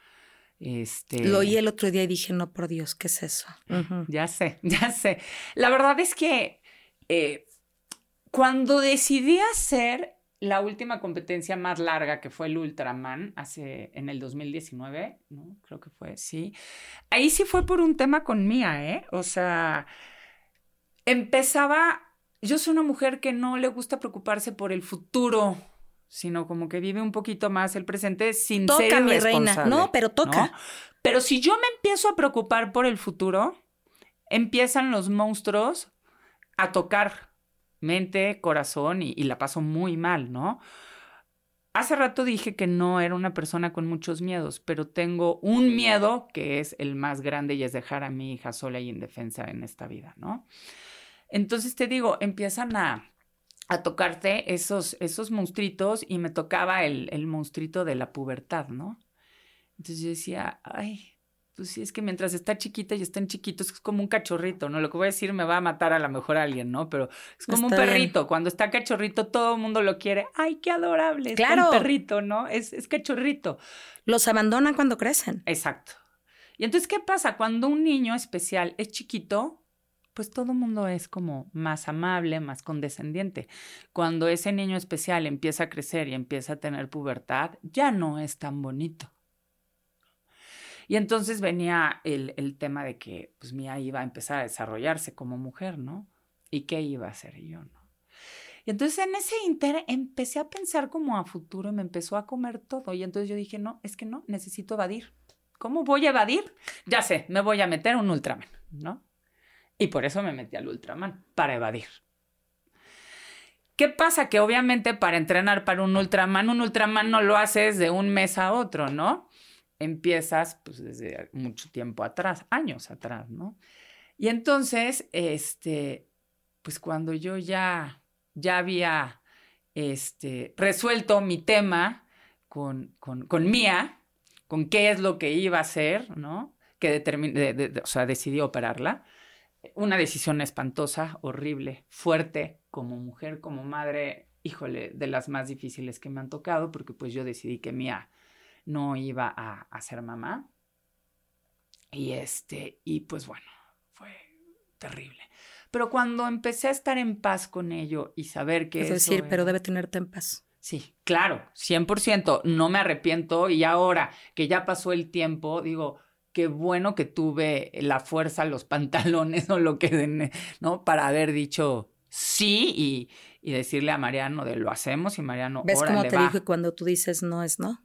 Este... Lo oí el otro día y dije, no, por Dios, ¿qué es eso? Ya sé, ya sé. La verdad es que eh, cuando decidí hacer la última competencia más larga que fue el Ultraman hace en el 2019, ¿no? Creo que fue, sí. Ahí sí fue por un tema con Mía, ¿eh? O sea, empezaba, yo soy una mujer que no le gusta preocuparse por el futuro, sino como que vive un poquito más el presente sin ser mi reina. No, pero toca. Pero si yo me empiezo a preocupar por el futuro, empiezan los monstruos a tocar mente, corazón y, la paso muy mal, ¿no? Hace rato dije que no era una persona con muchos miedos, pero tengo un miedo que es el más grande y es dejar a mi hija sola y indefensa en esta vida, ¿no? Entonces te digo, empiezan a, a tocarte esos, esos monstruitos y me tocaba el, el monstruito de la pubertad, ¿no? Entonces yo decía, ay, pues sí, es que mientras está chiquita y están chiquitos, es como un cachorrito, ¿no? Lo que voy a decir me va a matar a lo mejor a alguien, ¿no? Pero es como un perrito. Cuando está cachorrito, todo el mundo lo quiere. ¡Ay, qué adorable! Claro. un perrito, ¿no? Es, es cachorrito. Los abandonan cuando crecen. Exacto. Y entonces, ¿qué pasa? Cuando un niño especial es chiquito, pues todo el mundo es como más amable, más condescendiente. Cuando ese niño especial empieza a crecer y empieza a tener pubertad, ya no es tan bonito. Y entonces venía el, el tema de que pues Mía iba a empezar a desarrollarse como mujer, ¿no? ¿Y qué iba a hacer yo, no? Y entonces en ese inter empecé a pensar como a futuro y me empezó a comer todo. Y entonces yo dije, no, es que no, necesito evadir. ¿Cómo voy a evadir? Ya sé, me voy a meter un Ultraman, ¿no? Y por eso me metí al Ultraman, para evadir. ¿Qué pasa? Que obviamente para entrenar para un Ultraman, un Ultraman no lo haces de un mes a otro, ¿no? Empiezas pues desde mucho tiempo atrás, años atrás, ¿no? Y entonces, este, pues cuando yo ya, ya había este, resuelto mi tema con, con, con Mía, con qué es lo que iba a hacer, ¿no? Que determiné, o sea, decidí operarla una decisión espantosa, horrible, fuerte, como mujer, como madre, híjole, de las más difíciles que me han tocado, porque pues yo decidí que Mía no iba a, a ser mamá. Y este, y pues bueno, fue terrible. Pero cuando empecé a estar en paz con ello y saber que... Es decir, pero debe tenerte en paz. Sí, claro, 100%. No me arrepiento y ahora que ya pasó el tiempo, digo, qué bueno que tuve la fuerza, los pantalones o lo que, ¿no? Para haber dicho sí y, y decirle a Mariano de lo hacemos y Mariano, ¿Ves cómo te dijo cuando tú dices no es no?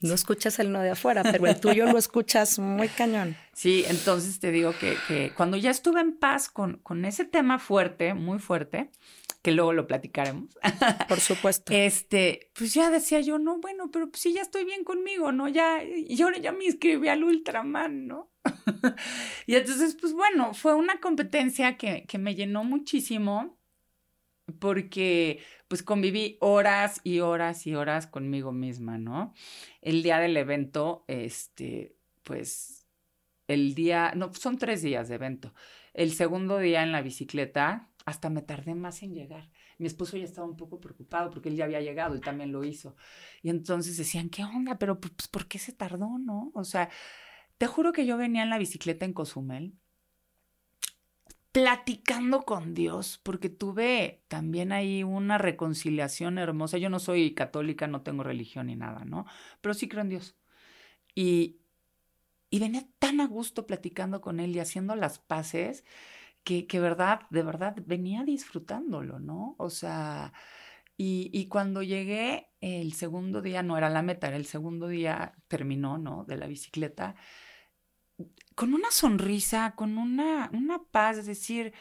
No escuchas el no de afuera, pero el tuyo lo escuchas muy cañón. Sí, entonces te digo que, que cuando ya estuve en paz con, con ese tema fuerte, muy fuerte, que luego lo platicaremos. Por supuesto. Este, pues ya decía yo, no, bueno, pero pues sí, ya estoy bien conmigo, ¿no? Ya, y ahora ya me inscribí al Ultraman, ¿no? y entonces, pues bueno, fue una competencia que, que me llenó muchísimo porque pues conviví horas y horas y horas conmigo misma, ¿no? El día del evento, este, pues el día, no, son tres días de evento. El segundo día en la bicicleta, hasta me tardé más en llegar. Mi esposo ya estaba un poco preocupado porque él ya había llegado y también lo hizo. Y entonces decían, ¿qué onda? Pero pues, ¿por qué se tardó, no? O sea, te juro que yo venía en la bicicleta en Cozumel platicando con Dios, porque tuve también ahí una reconciliación hermosa. Yo no soy católica, no tengo religión ni nada, ¿no? Pero sí creo en Dios. Y, y venía tan a gusto platicando con él y haciendo las paces que, que verdad, de verdad, venía disfrutándolo, ¿no? O sea, y, y, cuando llegué el segundo día, no era la meta, era el segundo día, terminó, ¿no? De la bicicleta, con una sonrisa, con una, una paz, es decir,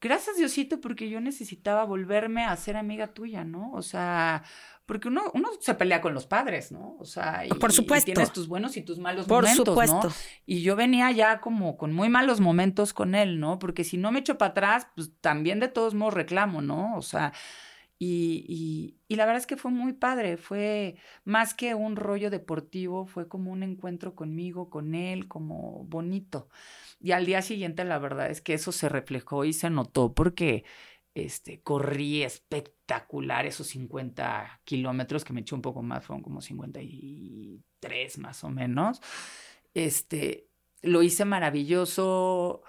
gracias Diosito porque yo necesitaba volverme a ser amiga tuya, ¿no? O sea, porque uno, uno se pelea con los padres, ¿no? O sea, y, por supuesto. tienes tus buenos y tus malos por momentos, supuesto. ¿no? Y yo venía ya como con muy malos momentos con él, ¿no? Porque si no me echo para atrás, pues también de todos modos reclamo, ¿no? O sea, y, y, la verdad es que fue muy padre, fue más que un rollo deportivo, fue como un encuentro conmigo, con él, como bonito. Y al día siguiente la verdad es que eso se reflejó y se notó porque este, corrí espectacular esos 50 kilómetros, que me eché un poco más, fueron como 53 más o menos. Este, lo hice maravilloso,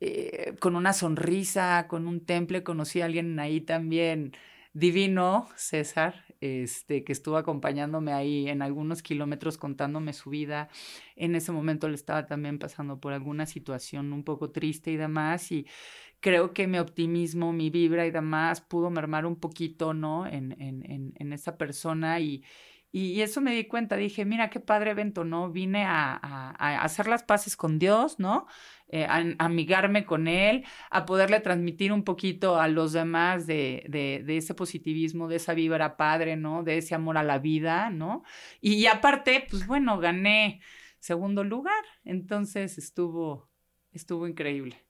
eh, con una sonrisa, con un temple, conocí a alguien ahí también divino, César, este, que estuvo acompañándome ahí en algunos kilómetros contándome su vida. En ese momento le estaba también pasando por alguna situación un poco triste y demás, y creo que mi optimismo, mi vibra y demás pudo mermar un poquito, ¿no? En, en, en, en esa persona y, y eso me di cuenta, dije, mira qué padre evento, ¿no? Vine a, a, a hacer las paces con Dios, ¿no? Eh, a, a, amigarme con Él, a poderle transmitir un poquito a los demás de, de, de, ese positivismo, de esa vibra padre, ¿no? De ese amor a la vida, ¿no? Y, y aparte, pues bueno, gané segundo lugar, entonces estuvo, estuvo increíble.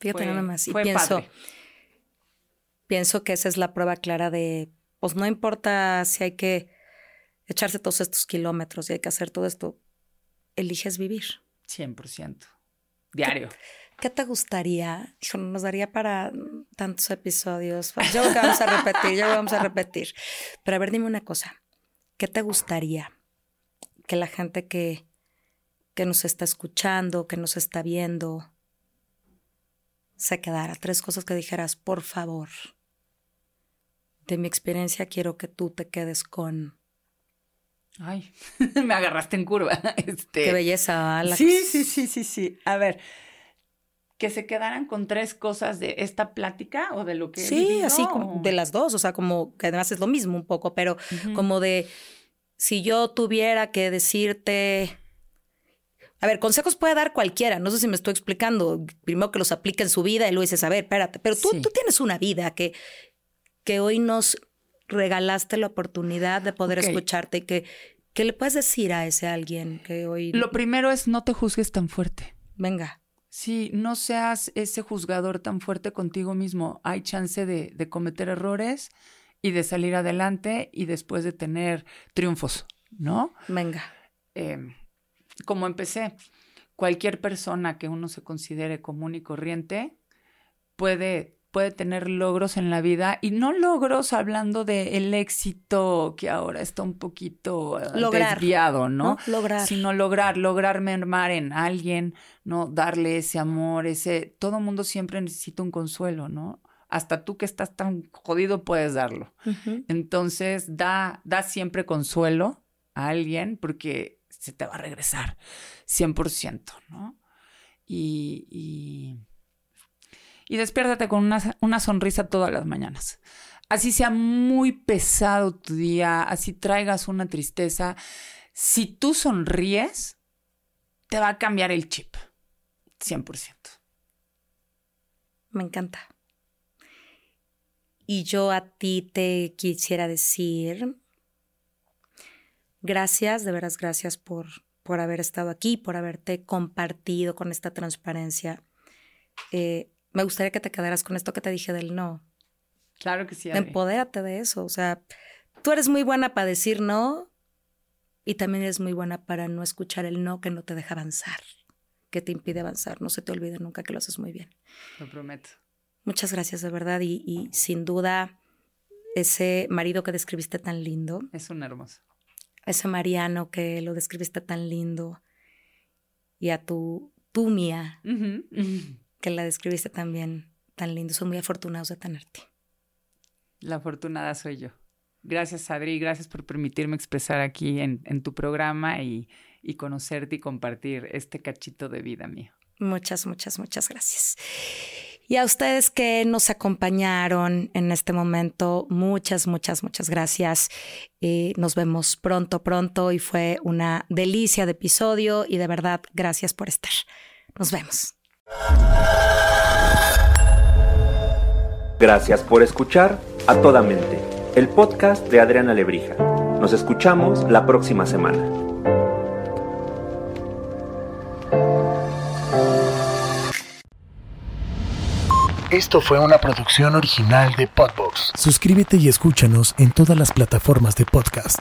Fíjate nada más, y pienso, padre. pienso que esa es la prueba clara de, pues no importa si hay que echarse todos estos kilómetros y hay que hacer todo esto, eliges vivir. 100%. Diario. ¿Qué, ¿Qué, te gustaría? Hijo, nos daría para tantos episodios. Yo creo que vamos a repetir, yo vamos a repetir. Pero a ver, dime una cosa. ¿Qué te gustaría que la gente que, que nos está escuchando, que nos está viendo, se quedara, tres cosas que dijeras, por favor, de mi experiencia quiero que tú te quedes con... Ay, me agarraste en curva. Este... Qué belleza. Alex. Sí, sí, sí, sí, sí. A ver, que se quedaran con tres cosas de esta plática o de lo que... Sí, así como de las dos, o sea, como que además es lo mismo un poco, pero como de, si yo tuviera que decirte... A ver, consejos puede dar cualquiera, no sé si me estoy explicando, primero que los aplique en su vida y luego dices, a ver, espérate, pero tú, tú tienes una vida que, que hoy nos regalaste la oportunidad de poder escucharte y que, ¿qué le puedes decir a ese alguien que hoy... Lo primero es no te juzgues tan fuerte. Venga. Sí, no seas ese juzgador tan fuerte contigo mismo. Hay chance de, cometer errores y de salir adelante y después de tener triunfos, ¿no? Venga. Em, como empecé, cualquier persona que uno se considere común y corriente puede puede tener logros en la vida y no logros hablando de el éxito que ahora está un poquito eh, desviado, ¿no? Lograr. Sino lograr, lograr mermar en alguien, ¿no? Darle ese amor, ese... Todo mundo siempre necesita un consuelo, ¿no? Hasta tú que estás tan jodido puedes darlo. Entonces, da, da siempre consuelo a alguien porque se te va a regresar 100%, ¿no? y y despiértate con una, sonrisa todas las mañanas. Así sea muy pesado tu día, así traigas una tristeza, si tú sonríes, te va a cambiar el chip. 100%. Me encanta. Y yo a ti te quisiera decir, gracias, de veras gracias por, por haber estado aquí, por haberte compartido con esta transparencia. Eh, me gustaría que te quedaras con esto que te dije del no. Claro que sí. Empodérate de eso. O sea, tú eres muy buena para decir no y también eres muy buena para no escuchar el no que no te deja avanzar, que te impide avanzar. No se te olvide nunca que lo haces muy bien. Lo prometo. Muchas gracias, de verdad. Y, y sin duda, ese marido que describiste tan lindo. Es un hermoso. Ese Mariano que lo describiste tan lindo. Y a tu, tu mía que la describiste también tan lindo. Son muy afortunados de tenerte. La afortunada soy yo. Gracias, Adri. Gracias por permitirme expresar aquí en, tu programa y, y, conocerte y compartir este cachito de vida mío. Muchas, muchas, muchas gracias. Y a ustedes que nos acompañaron en este momento, muchas, muchas, muchas gracias. Y nos vemos pronto, pronto. Y fue una delicia de episodio y de verdad, gracias por estar. Nos vemos. Gracias por escuchar A Toda Mente, el podcast de Adriana Lebrija. Nos escuchamos la próxima semana. Esto fue una producción original de Podbox. Suscríbete y escúchanos en todas las plataformas de podcast.